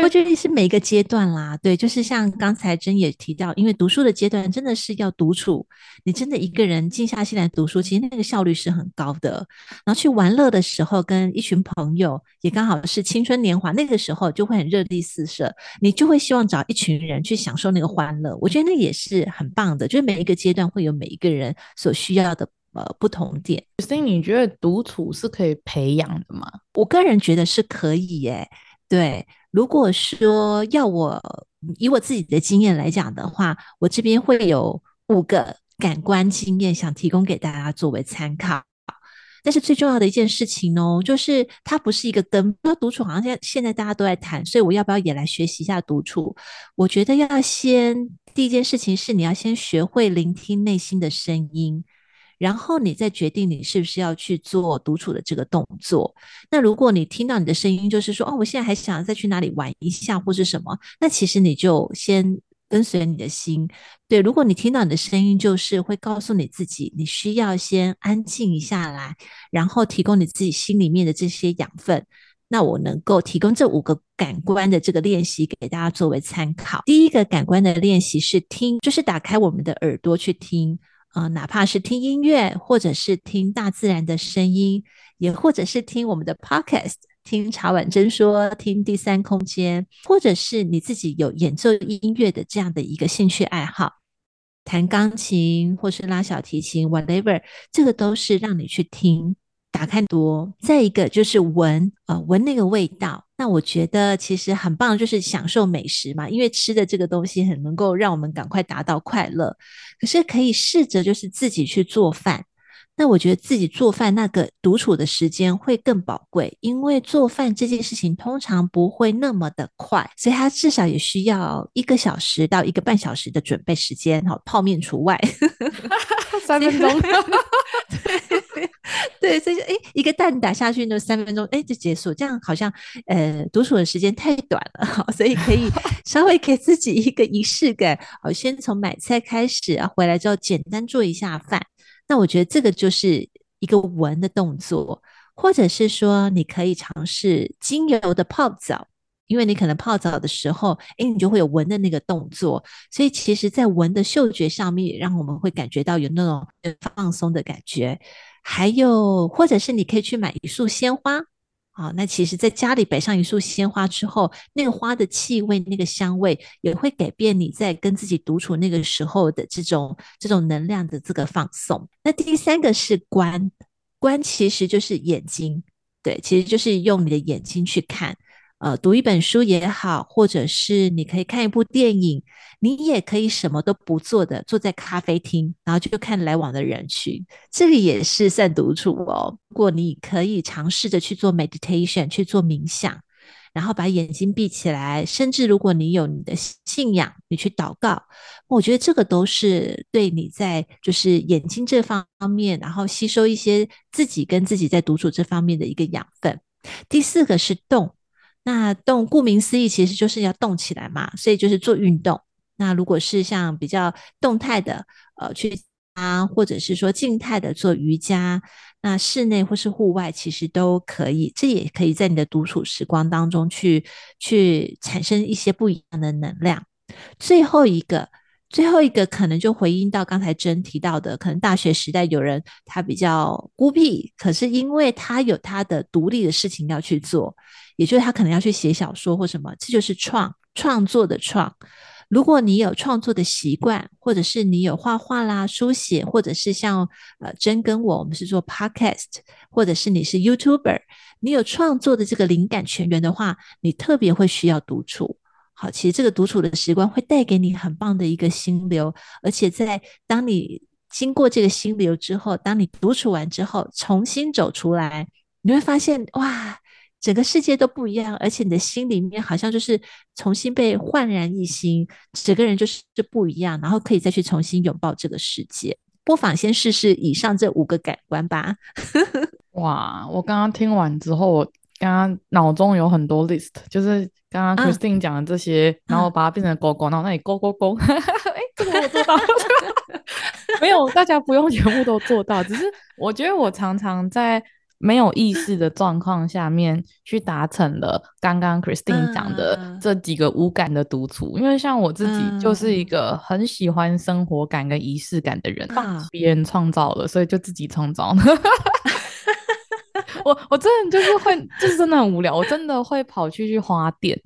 我觉得是每一个阶段啦，对，就是像刚才真也提到，因为读书的阶段真的是要独处，你真的一个人静下心来读书，其实那个效率是很高的。然后去玩乐的时候，跟一群朋友也刚好是青春年华，那个时候就会很热力四射，你就会希望找一群人去享受那个欢乐。我觉得那也是很棒的，就是每一个阶段会有每一个人所需要的呃不同点。所以你觉得独处是可以培养的吗？我个人觉得是可以耶，对。如果说要我以我自己的经验来讲的话，我这边会有五个感官经验想提供给大家作为参考。但是最重要的一件事情哦，就是它不是一个根。说独处好像现现在大家都在谈，所以我要不要也来学习一下独处？我觉得要先第一件事情是你要先学会聆听内心的声音。然后你再决定你是不是要去做独处的这个动作。那如果你听到你的声音，就是说，哦，我现在还想再去哪里玩一下，或是什么，那其实你就先跟随你的心。对，如果你听到你的声音，就是会告诉你自己，你需要先安静下来，然后提供你自己心里面的这些养分。那我能够提供这五个感官的这个练习给大家作为参考。第一个感官的练习是听，就是打开我们的耳朵去听。啊、呃，哪怕是听音乐，或者是听大自然的声音，也或者是听我们的 podcast，听茶碗蒸说，听第三空间，或者是你自己有演奏音乐的这样的一个兴趣爱好，弹钢琴或是拉小提琴，whatever，这个都是让你去听。打开多，再一个就是闻，呃，闻那个味道。那我觉得其实很棒，就是享受美食嘛，因为吃的这个东西很能够让我们赶快达到快乐。可是可以试着就是自己去做饭。那我觉得自己做饭那个独处的时间会更宝贵，因为做饭这件事情通常不会那么的快，所以它至少也需要一个小时到一个半小时的准备时间，好，泡面除外，三分钟。对，所以诶，一个蛋打下去呢，三分钟，哎就结束。这样好像呃，独处的时间太短了，好，所以可以 稍微给自己一个仪式感，好，先从买菜开始啊，回来之后简单做一下饭。那我觉得这个就是一个闻的动作，或者是说你可以尝试精油的泡澡。因为你可能泡澡的时候，诶，你就会有闻的那个动作，所以其实，在闻的嗅觉上面，让我们会感觉到有那种放松的感觉。还有，或者是你可以去买一束鲜花，好，那其实在家里摆上一束鲜花之后，那个花的气味、那个香味，也会改变你在跟自己独处那个时候的这种这种能量的这个放松。那第三个是观，观其实就是眼睛，对，其实就是用你的眼睛去看。呃，读一本书也好，或者是你可以看一部电影，你也可以什么都不做的坐在咖啡厅，然后就看来往的人群，这个也是算独处哦。如果你可以尝试着去做 meditation，去做冥想，然后把眼睛闭起来，甚至如果你有你的信仰，你去祷告，我觉得这个都是对你在就是眼睛这方面，然后吸收一些自己跟自己在独处这方面的一个养分。第四个是动。那动，顾名思义，其实就是要动起来嘛，所以就是做运动。那如果是像比较动态的，呃，去啊，或者是说静态的做瑜伽，那室内或是户外，其实都可以。这也可以在你的独处时光当中去去产生一些不一样的能量。最后一个，最后一个可能就回应到刚才真提到的，可能大学时代有人他比较孤僻，可是因为他有他的独立的事情要去做。也就是他可能要去写小说或什么，这就是创创作的创。如果你有创作的习惯，或者是你有画画啦、书写，或者是像呃真跟我，我们是做 podcast，或者是你是 YouTuber，你有创作的这个灵感泉源的话，你特别会需要独处。好，其实这个独处的时光会带给你很棒的一个心流，而且在当你经过这个心流之后，当你独处完之后，重新走出来，你会发现哇。整个世界都不一样，而且你的心里面好像就是重新被焕然一新，整个人就是就不一样，然后可以再去重新拥抱这个世界。不妨先试试以上这五个感官吧。哇，我刚刚听完之后，刚刚脑中有很多 list，就是刚刚 Christine 讲的这些，啊、然后把它变成勾勾，然后那里勾勾勾。哎，这个我做到了。没有，大家不用全部都做到，只是我觉得我常常在。没有意识的状况下面去达成了刚刚 Christine 讲的这几个无感的独处，嗯、因为像我自己就是一个很喜欢生活感跟仪式感的人，别人创造了，所以就自己创造了。我我真的就是会，就是真的很无聊，我真的会跑去去花店，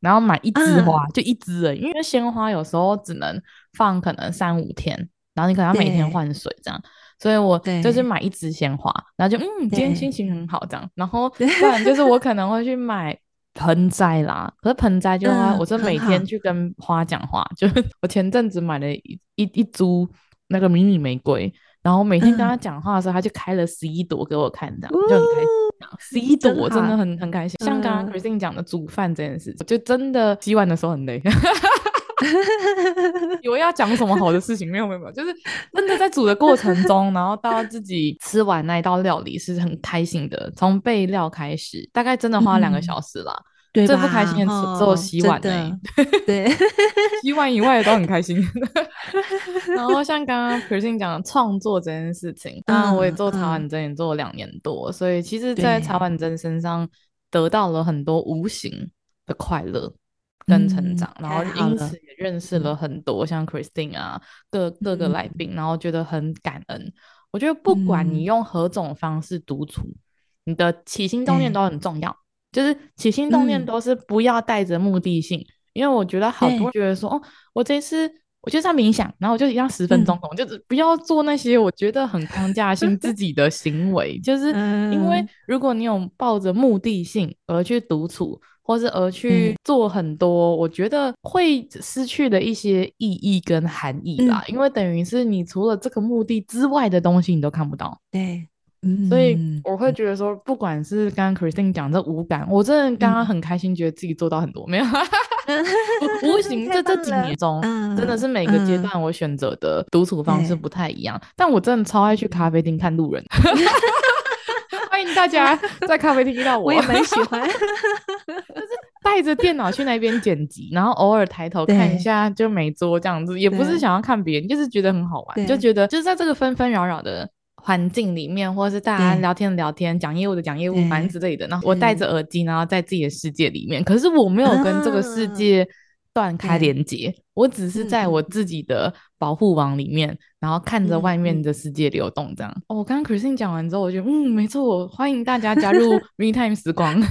然后买一枝花，嗯、就一枝而已，因为鲜花有时候只能放可能三五天，然后你可能要每天换水这样。所以我就是买一支鲜花，然后就嗯，今天心情很好这样。然后 不然就是我可能会去买盆栽啦，可是盆栽就话，我是每天去跟花讲话。就是 我前阵子买了一一一株那个迷你玫瑰，然后每天跟他讲话的时候，他就开了十一朵给我看，这样就很开心。十一朵真的很很开心。像刚刚 Christine 讲的煮饭这件事，就真的洗碗的时候很累。以为要讲什么好的事情，没有没有没有，就是真的在煮的过程中，然后到自己吃完那一道料理是很开心的。从备料开始，大概真的花两个小时啦。对，最不开心的只有洗碗的。对，洗碗以外的都很开心。然后像刚刚 Christine 讲的创作这件事情，当然我也做茶碗蒸也做了两年多，所以其实，在茶碗蒸身上得到了很多无形的快乐。跟成长，嗯、然后因此也认识了很多像 Christine 啊，各各个来宾，嗯、然后觉得很感恩。我觉得不管你用何种方式独处，嗯、你的起心动念都很重要。嗯、就是起心动念都是不要带着目的性，嗯、因为我觉得好多觉得说，哦，我这次我就在冥想，然后我就一样十分钟，嗯、就是不要做那些我觉得很框架性自己的行为。就是因为如果你有抱着目的性而去独处。或是而去做很多，我觉得会失去的一些意义跟含义啦，嗯、因为等于是你除了这个目的之外的东西你都看不到。对，嗯，所以我会觉得说，不管是刚刚 Christine 讲这五感，我真的刚刚很开心，觉得自己做到很多，没有，无形这这几年中，真的是每个阶段我选择的独处方式不太一样，但我真的超爱去咖啡厅看路人。欢迎大家在咖啡厅遇到我，我也蛮喜欢，就是带着电脑去那边剪辑，然后偶尔抬头看一下，就每桌这样子，也不是想要看别人，就是觉得很好玩，就觉得就是在这个纷纷扰扰的环境里面，或者是大家聊天的聊天，讲业务的讲业务，反正之类的。然后我戴着耳机，然后在自己的世界里面，可是我没有跟这个世界断开连接，我只是在我自己的保护网里面，然后看着外面的世界流动。这样。哦，我刚刚 Christine 讲完之后，我觉得嗯，没错，欢迎大家加入 Me Time 时光，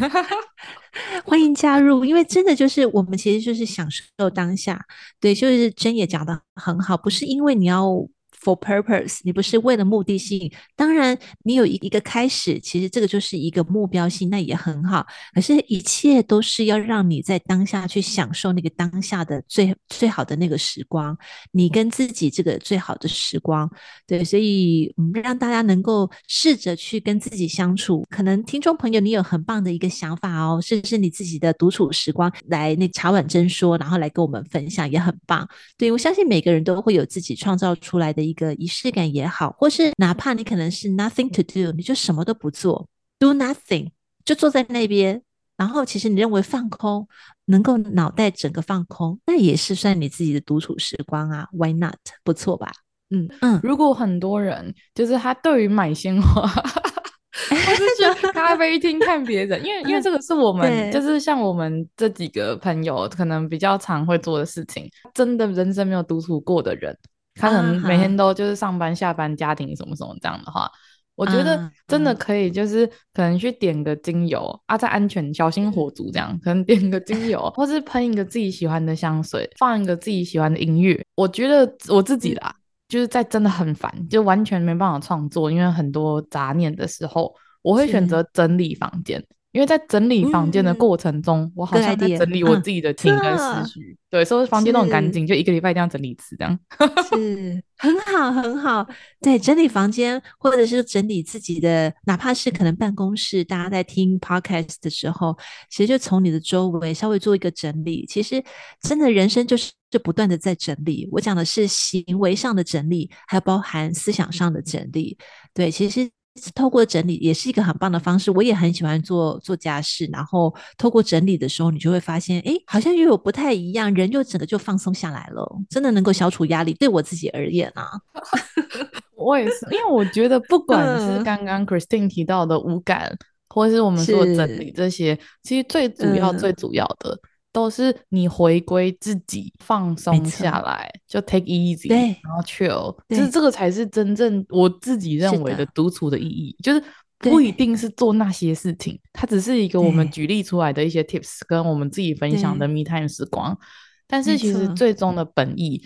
欢迎加入，因为真的就是我们其实就是享受当下。对，就是真也讲的很好，不是因为你要。For purpose，你不是为了目的性，当然你有一一个开始，其实这个就是一个目标性，那也很好。可是，一切都是要让你在当下去享受那个当下的最最好的那个时光，你跟自己这个最好的时光。对，所以嗯，让大家能够试着去跟自己相处。可能听众朋友，你有很棒的一个想法哦，甚至你自己的独处时光，来那茶碗蒸说，然后来跟我们分享，也很棒。对，我相信每个人都会有自己创造出来的一个。仪式感也好，或是哪怕你可能是 nothing to do，你就什么都不做，do nothing，就坐在那边，然后其实你认为放空，能够脑袋整个放空，那也是算你自己的独处时光啊，Why not？不错吧？嗯嗯。如果很多人就是他对于买鲜花，或是去咖啡厅看别人，因为 因为这个是我们就是像我们这几个朋友可能比较常会做的事情，真的人生没有独处过的人。他可能每天都就是上班、下班、家庭什么什么这样的话，我觉得真的可以，就是可能去点个精油啊，在安全、小心火烛这样，可能点个精油，或是喷一个自己喜欢的香水，放一个自己喜欢的音乐。我觉得我自己啦，就是在真的很烦，就完全没办法创作，因为很多杂念的时候，我会选择整理房间。因为在整理房间的过程中，嗯、我好像在整理我自己的情感思绪，嗯、对，所以房间都很干净，就一个礼拜一定要整理一次，这样 是很好很好。对，整理房间或者是整理自己的，哪怕是可能办公室，大家在听 podcast 的时候，其实就从你的周围稍微做一个整理。其实真的人生就是就不断的在整理。我讲的是行为上的整理，还有包含思想上的整理。对，其实。透过整理也是一个很棒的方式，我也很喜欢做做家事。然后透过整理的时候，你就会发现，哎，好像又有不太一样，人就整个就放松下来了，真的能够消除压力。对我自己而言啊，我也是，因为我觉得不管是刚刚 Christine 提到的五感，或是我们说整理这些，其实最主要、最主要的。都是你回归自己，放松下来，就 take easy，对，然后 chill，就是这个才是真正我自己认为的独处的意义。就是不一定是做那些事情，它只是一个我们举例出来的一些 tips，跟我们自己分享的 me time 时光。但是其实最终的本意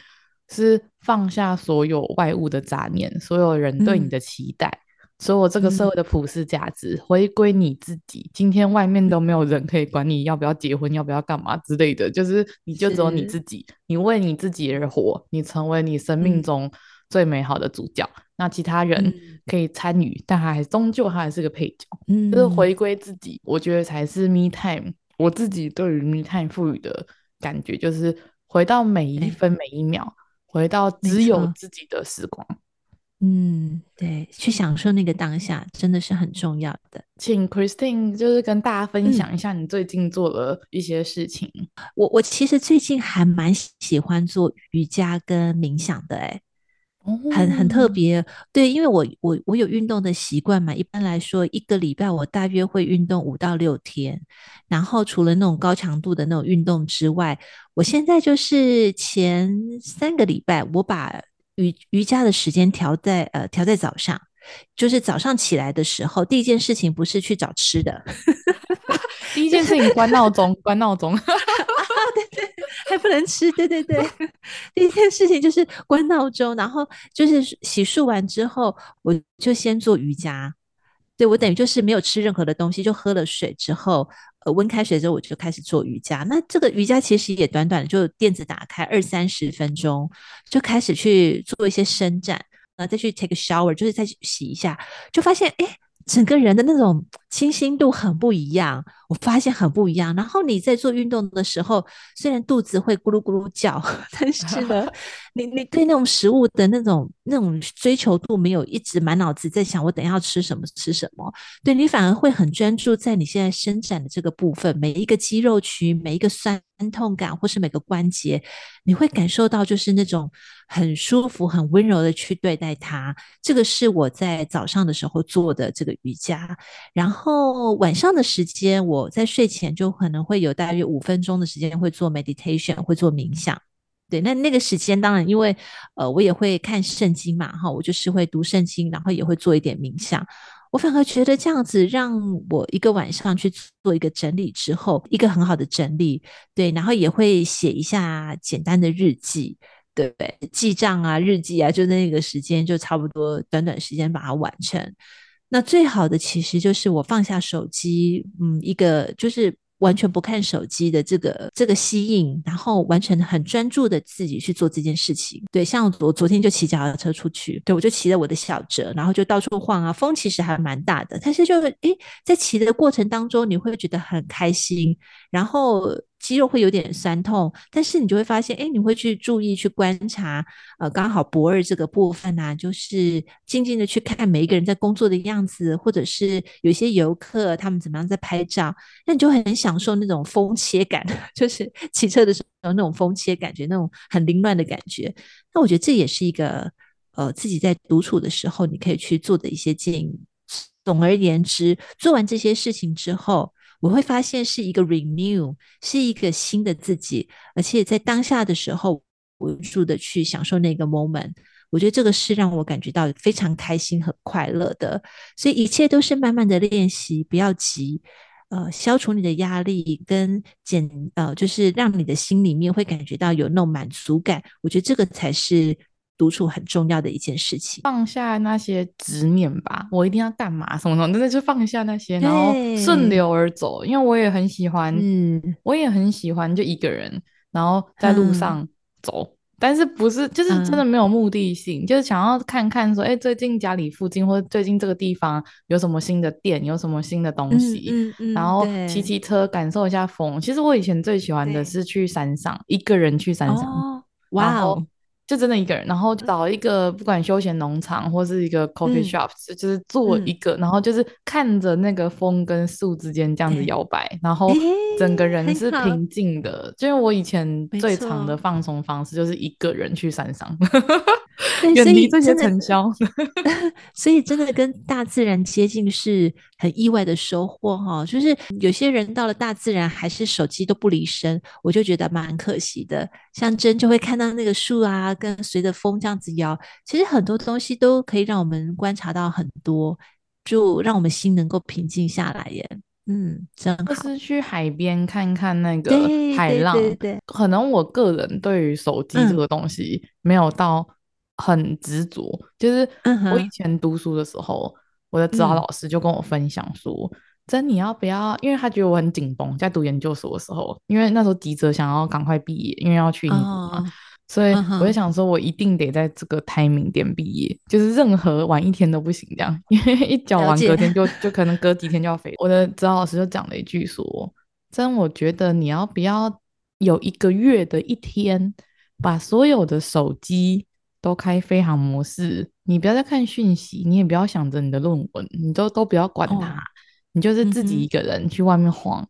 是放下所有外物的杂念，所有人对你的期待。嗯所以我这个社会的普世价值，嗯、回归你自己。今天外面都没有人可以管你要不要结婚，要不要干嘛之类的，就是你就只有你自己，你为你自己而活，你成为你生命中最美好的主角。嗯、那其他人可以参与，嗯、但他还终究他还是个配角。嗯，就是回归自己，我觉得才是 me time。我自己对于 me time 赋予的感觉，就是回到每一分每一秒，欸、回到只有自己的时光。嗯，对，去享受那个当下真的是很重要的。请 Christine 就是跟大家分享一下你最近做了一些事情。嗯、我我其实最近还蛮喜欢做瑜伽跟冥想的，哎，很很特别。对，因为我我我有运动的习惯嘛，一般来说一个礼拜我大约会运动五到六天。然后除了那种高强度的那种运动之外，我现在就是前三个礼拜我把瑜瑜伽的时间调在呃调在早上，就是早上起来的时候，第一件事情不是去找吃的，第一件事情关闹钟，关闹钟，啊，对对，还不能吃，对对对，第一件事情就是关闹钟，然后就是洗漱完之后，我就先做瑜伽，对，我等于就是没有吃任何的东西，就喝了水之后。呃，温开水之后我就开始做瑜伽。那这个瑜伽其实也短短的，就垫子打开二三十分钟，就开始去做一些伸展，然后再去 take a shower，就是再去洗一下，就发现哎，整个人的那种清新度很不一样。我发现很不一样。然后你在做运动的时候，虽然肚子会咕噜咕噜叫，但是呢，你你对那种食物的那种那种追求度没有一直满脑子在想我等一下要吃什么吃什么，对，你反而会很专注在你现在伸展的这个部分，每一个肌肉区，每一个酸痛感或是每个关节，你会感受到就是那种很舒服、很温柔的去对待它。这个是我在早上的时候做的这个瑜伽，然后晚上的时间我在睡前就可能会有大约五分钟的时间会做 meditation，会做冥想。对，那那个时间当然因为呃我也会看圣经嘛，哈，我就是会读圣经，然后也会做一点冥想。我反而觉得这样子让我一个晚上去做一个整理之后，一个很好的整理，对，然后也会写一下简单的日记，对，记账啊、日记啊，就那个时间就差不多短短时间把它完成。那最好的其实就是我放下手机，嗯，一个就是。完全不看手机的这个这个吸引，然后完全很专注的自己去做这件事情。对，像我昨天就骑脚踏车出去，对，我就骑着我的小折，然后就到处晃啊。风其实还蛮大的，但是就诶，在骑的过程当中，你会觉得很开心，然后。肌肉会有点酸痛，但是你就会发现，哎，你会去注意去观察，呃，刚好博二这个部分呢、啊，就是静静的去看每一个人在工作的样子，或者是有些游客他们怎么样在拍照，那你就很享受那种风切感，就是骑车的时候那种风切感觉，那种很凌乱的感觉。那我觉得这也是一个，呃，自己在独处的时候你可以去做的一些建议。总而言之，做完这些事情之后。我会发现是一个 renew，是一个新的自己，而且在当下的时候，我专注的去享受那个 moment。我觉得这个是让我感觉到非常开心和快乐的。所以一切都是慢慢的练习，不要急，呃，消除你的压力跟减，呃，就是让你的心里面会感觉到有那种满足感。我觉得这个才是。独处很重要的一件事情，放下那些执念吧。我一定要干嘛？什么什么？真的就放下那些，然后顺流而走。因为我也很喜欢，嗯，我也很喜欢就一个人，然后在路上走，嗯、但是不是就是真的没有目的性，嗯、就是想要看看说，哎、欸，最近家里附近或者最近这个地方有什么新的店，有什么新的东西，然后骑骑车感受一下风。其实我以前最喜欢的是去山上，一个人去山上。哦、哇哦！就真的一个人，然后找一个不管休闲农场或是一个 coffee shop，、嗯、就就是做一个，嗯、然后就是看着那个风跟树之间这样子摇摆，欸、然后 整个人是平静的。就因为我以前最长的。放松方式就是一个人去山上。远离这些尘嚣，所以真的跟大自然接近是很意外的收获哈。就是有些人到了大自然还是手机都不离身，我就觉得蛮可惜的。像真就会看到那个树啊，跟随着风这样子摇，其实很多东西都可以让我们观察到很多，就让我们心能够平静下来耶。嗯，真好。就是去海边看看那个海浪。对对对对，可能我个人对于手机这个东西没有到。很执着，就是我以前读书的时候，嗯、我的指导老师就跟我分享说：“真、嗯、你要不要？因为他觉得我很紧绷，在读研究所的时候，因为那时候急着想要赶快毕业，因为要去英国嘛，哦、所以我就想说，我一定得在这个 timing 点毕业，就是任何晚一天都不行，这样，因为一缴完隔天就 就可能隔几天就要飞。我的指导老师就讲了一句说：真我觉得你要不要有一个月的一天，把所有的手机。”都开飞航模式，你不要再看讯息，你也不要想着你的论文，你都都不要管它，哦、你就是自己一个人去外面晃，嗯、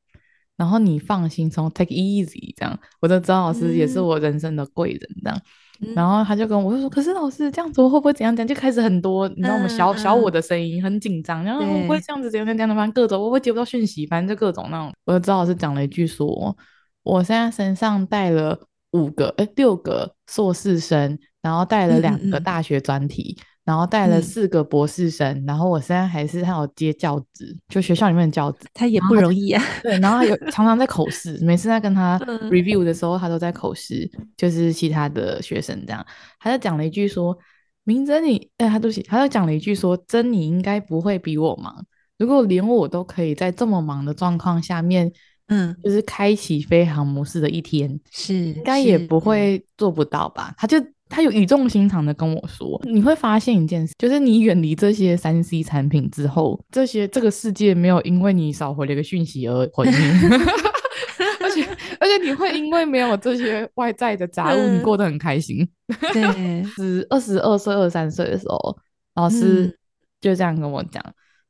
然后你放心，从 take easy 这样。我的张老师也是我人生的贵人，这样。嗯、然后他就跟我说：“可是老师这样子，我会不会怎样怎样？”就开始很多，你知道吗？小小我的声音很紧张，然后我会这样子怎样怎样的，反正各种，我会接不到讯息，反正就各种那种。我的张老师讲了一句说：“我现在身上带了五个，哎，六个硕士生。”然后带了两个大学专题，嗯嗯，然后带了四个博士生，嗯、然后我现在还是还有接教职，就学校里面的教职，他也不容易啊。对，然后他有 常常在口试，每次在跟他 review 的时候，他都在口试，就是其他的学生这样。他就讲了一句说：“明真你，哎，他对不起，他就讲了一句说，真你应该不会比我忙。如果连我都可以在这么忙的状况下面。”嗯，就是开启飞航模式的一天，是应该也不会做不到吧？他就他有语重心长的跟我说，你会发现一件事，就是你远离这些三 C 产品之后，这些这个世界没有因为你少回了一个讯息而毁灭，而且而且你会因为没有这些外在的杂物，你过得很开心。对，十二十二岁、二十三岁的时候，老师就这样跟我讲。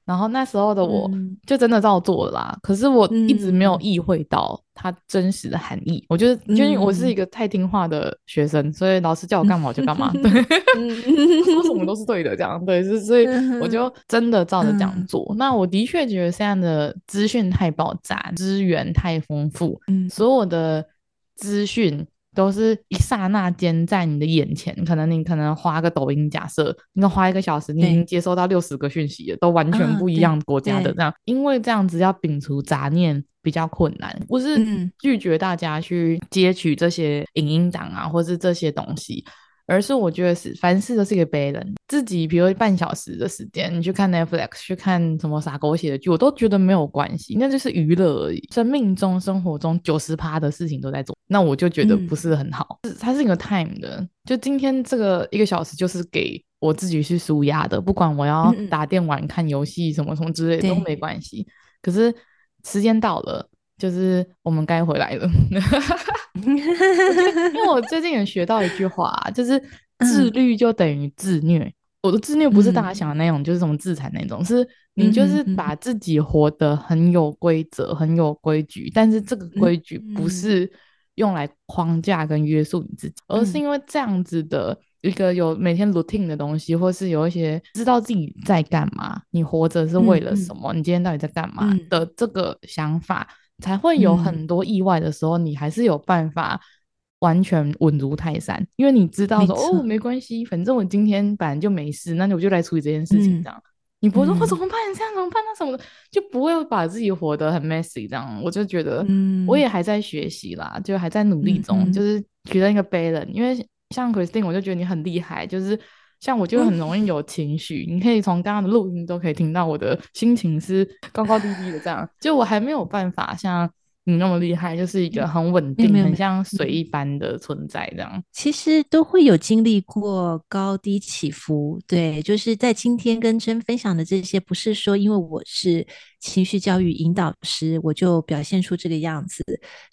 然后那时候的我就真的照做了啦，嗯、可是我一直没有意会到它真实的含义。嗯、我觉得，因为我是一个太听话的学生，所以老师叫我干嘛我就干嘛，对，说什么都是对的，这样对，是所以我就真的照着这样做。嗯、那我的确觉得现在的资讯太爆炸，资源太丰富，嗯，所有的资讯。都是一刹那间在你的眼前，可能你可能花个抖音，假设你花一个小时，你已经接收到六十个讯息了，都完全不一样国家的这样，因为这样子要摒除杂念比较困难，不是拒绝大家去接取这些影音档啊，或是这些东西。而是我觉得是凡事都是一个 balance，自己比如半小时的时间，你去看 Netflix，去看什么傻狗血的剧，我都觉得没有关系，那就是娱乐而已。生命中、生活中九十趴的事情都在做，那我就觉得不是很好。嗯、它是一个 time 的，就今天这个一个小时就是给我自己去舒压的，不管我要打电玩、嗯、看游戏什么什么之类的都没关系。可是时间到了。就是我们该回来了，因为我最近也学到一句话，就是自律就等于自虐。嗯、我的自虐不是大家想的那种，嗯、就是什么自残那种，是你就是把自己活得很有规则、很有规矩，但是这个规矩不是用来框架跟约束你自己，嗯、而是因为这样子的一个有每天 routine 的东西，或是有一些知道自己在干嘛，你活着是为了什么，嗯、你今天到底在干嘛的这个想法。才会有很多意外的时候，嗯、你还是有办法完全稳如泰山，因为你知道说哦，没关系，反正我今天本来就没事，那我就来处理这件事情，这样、嗯、你不会说我怎么办？这样怎么办？那什么的，就不会把自己活得很 messy 这样。我就觉得，我也还在学习啦，就还在努力中，嗯、就是取得一个 balance。因为像 Christine，我就觉得你很厉害，就是。像我就很容易有情绪，嗯、你可以从刚刚的录音都可以听到我的心情是高高低低的，这样。就我还没有办法像你那么厉害，就是一个很稳定、很像水一般的存在这样。其实都会有经历过高低起伏，对，就是在今天跟真分享的这些，不是说因为我是。情绪教育引导师，我就表现出这个样子。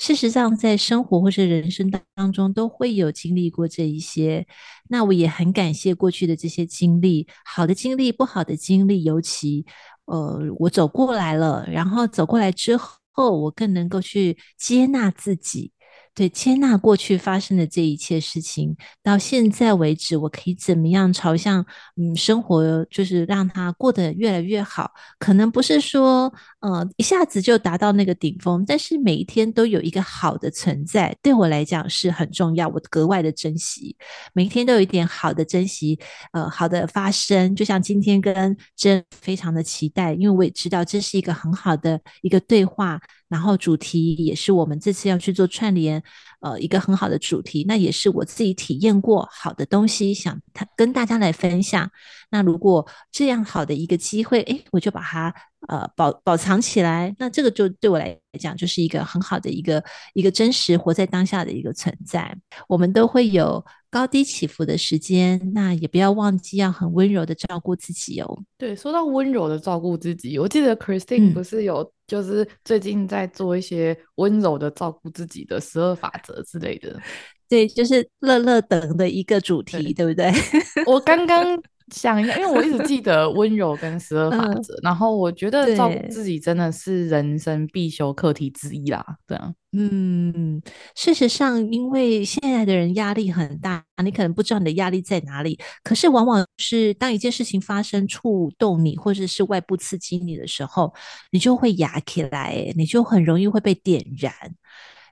事实上，在生活或是人生当中，都会有经历过这一些。那我也很感谢过去的这些经历，好的经历，不好的经历，尤其呃，我走过来了，然后走过来之后，我更能够去接纳自己。对，接纳过去发生的这一切事情，到现在为止，我可以怎么样朝向嗯生活，就是让它过得越来越好。可能不是说呃一下子就达到那个顶峰，但是每一天都有一个好的存在，对我来讲是很重要，我格外的珍惜。每一天都有一点好的珍惜，呃，好的发生。就像今天跟真非常的期待，因为我也知道这是一个很好的一个对话。然后主题也是我们这次要去做串联，呃，一个很好的主题，那也是我自己体验过好的东西，想跟大家来分享。那如果这样好的一个机会，诶，我就把它呃保保藏起来，那这个就对我来讲就是一个很好的一个一个真实活在当下的一个存在。我们都会有高低起伏的时间，那也不要忘记要很温柔的照顾自己哦。对，说到温柔的照顾自己，我记得 Christine 不是有、嗯。就是最近在做一些温柔的照顾自己的十二法则之类的，对，就是乐乐等的一个主题，对，对不对？我刚刚想一下，因为我一直记得 温柔跟十二法则，嗯、然后我觉得照顾自己真的是人生必修课题之一啦，对啊。嗯，事实上，因为现在的人压力很大，你可能不知道你的压力在哪里。可是，往往是当一件事情发生触动你，或者是外部刺激你的时候，你就会压起来，你就很容易会被点燃。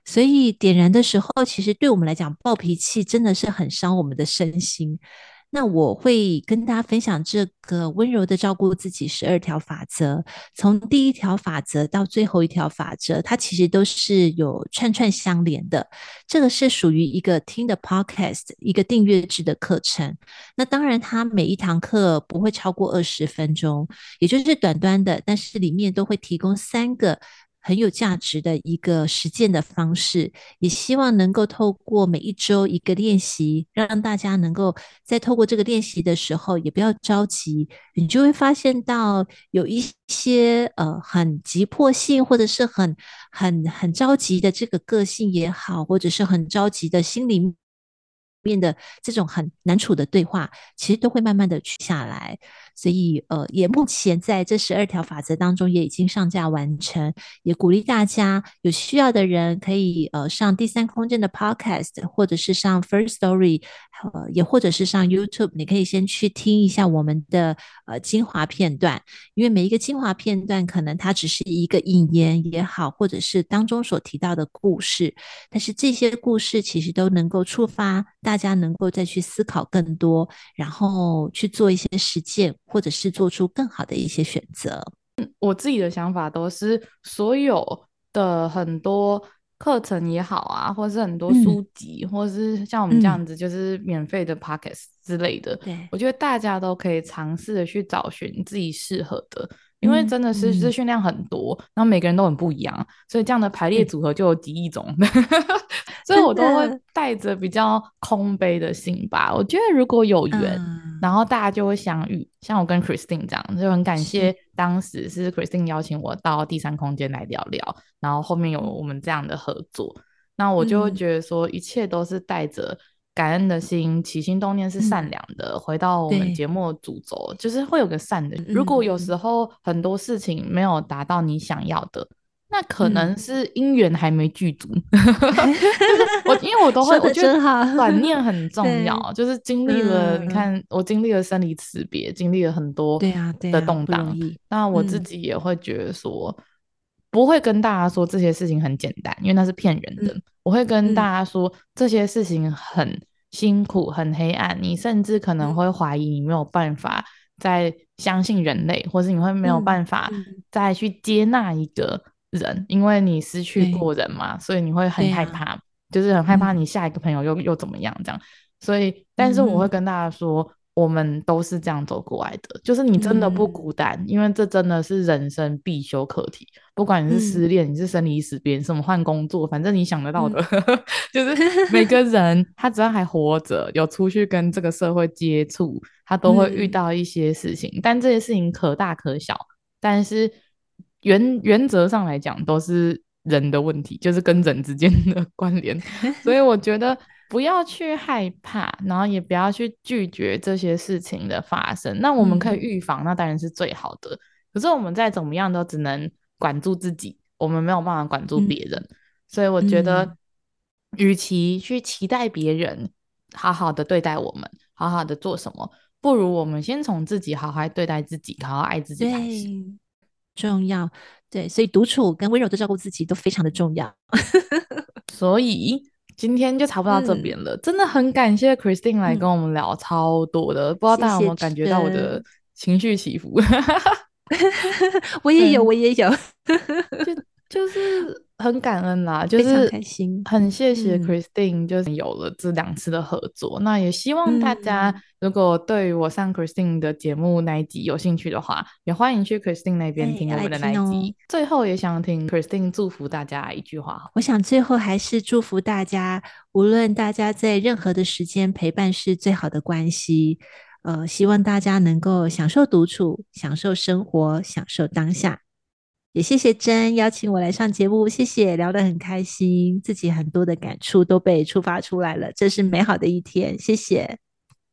所以，点燃的时候，其实对我们来讲，暴脾气真的是很伤我们的身心。那我会跟大家分享这个温柔的照顾自己十二条法则，从第一条法则到最后一条法则，它其实都是有串串相连的。这个是属于一个听的 podcast，一个订阅制的课程。那当然，它每一堂课不会超过二十分钟，也就是短短的，但是里面都会提供三个很有价值的一个实践的方式。也希望能够透过每一周一个练习，让大家能够在透过这个练习的时候，也不要着急，你就会发现到有一些呃很急迫性，或者是很很很着急的这个个性也好，或者是很着急的心里面的这种很难处的对话，其实都会慢慢的取下来。所以，呃，也目前在这十二条法则当中，也已经上架完成。也鼓励大家有需要的人可以呃上第三空间的 Podcast，或者是上 First Story，呃，也或者是上 YouTube，你可以先去听一下我们的呃精华片段。因为每一个精华片段，可能它只是一个引言也好，或者是当中所提到的故事，但是这些故事其实都能够触发大家能够再去思考更多，然后去做一些实践。或者是做出更好的一些选择。我自己的想法都是，所有的很多课程也好啊，或是很多书籍，嗯、或是像我们这样子，就是免费的 podcast 之类的。对、嗯，我觉得大家都可以尝试的去找寻自己适合的。因为真的是资讯量很多，然后每个人都很不一样，所以这样的排列组合就有几亿种，所以我都会带着比较空杯的心吧。我觉得如果有缘，然后大家就会相遇。像我跟 Christine 这样，就很感谢当时是 Christine 邀请我到第三空间来聊聊，然后后面有我们这样的合作，那我就会觉得说一切都是带着。感恩的心，起心动念是善良的。嗯、回到我们节目的主轴，就是会有个善的。如果有时候很多事情没有达到你想要的，嗯、那可能是因缘还没具足。嗯、我因为我都会，我觉得转 念很重要。就是经历了，嗯、你看我经历了生离死别，经历了很多的动荡。啊啊、那我自己也会觉得说。不会跟大家说这些事情很简单，因为那是骗人的。嗯、我会跟大家说、嗯、这些事情很辛苦、很黑暗，你甚至可能会怀疑你没有办法再相信人类，嗯、或是你会没有办法再去接纳一个人，嗯、因为你失去过人嘛，所以你会很害怕，啊、就是很害怕你下一个朋友又、嗯、又怎么样这样。所以，但是我会跟大家说。嗯我们都是这样走过来的，就是你真的不孤单，嗯、因为这真的是人生必修课题。不管你是失恋，嗯、你是生离死别，什么换工作，反正你想得到的，嗯、就是每个人他只要还活着，有出去跟这个社会接触，他都会遇到一些事情。嗯、但这些事情可大可小，但是原原则上来讲都是人的问题，就是跟人之间的 关联。所以我觉得。不要去害怕，然后也不要去拒绝这些事情的发生。那我们可以预防，嗯、那当然是最好的。可是我们再怎么样都只能管住自己，我们没有办法管住别人。嗯、所以我觉得，与其去期待别人好好的对待我们，好好的做什么，不如我们先从自己好好对待自己，好好爱自己开始。重要。对，所以独处跟温柔的照顾自己都非常的重要。所以。今天就差不多到这边了，嗯、真的很感谢 Christine 来跟我们聊超多的，嗯、不知道大家有没有感觉到我的情绪起伏？我也有，我也有，就就是。很感恩啦，就是开心，很谢谢 Christine，就是有了这两次的合作。嗯、那也希望大家如果对于我上 Christine 的节目那一集有兴趣的话，也欢迎去 Christine 那边听我们的那一集。哦、最后也想听 Christine 祝福大家一句话。我想最后还是祝福大家，无论大家在任何的时间陪伴是最好的关系。呃，希望大家能够享受独处，享受生活，享受当下。也谢谢真邀请我来上节目，谢谢，聊得很开心，自己很多的感触都被触发出来了，这是美好的一天，谢谢。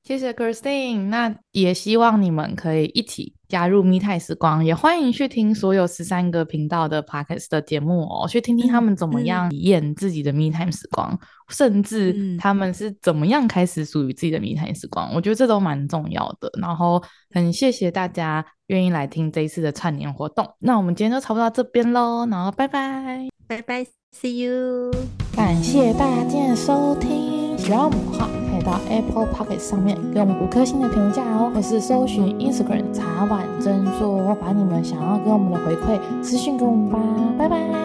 谢谢 Christine，那也希望你们可以一起加入密探时光，也欢迎去听所有十三个频道的 Podcast 的节目哦，去听听他们怎么样体验自己的密探时光，嗯、甚至他们是怎么样开始属于自己的密探时光，嗯、我觉得这都蛮重要的。然后很谢谢大家愿意来听这一次的串联活动，那我们今天就差不多到这边喽，然后拜拜，拜拜，See you，感谢大家今天收听，喜欢我们的话。到 Apple Pocket 上面给我们五颗星的评价哦，或是搜寻 Instagram 茶碗蒸说，把你们想要给我们的回馈私信给我们吧，拜拜。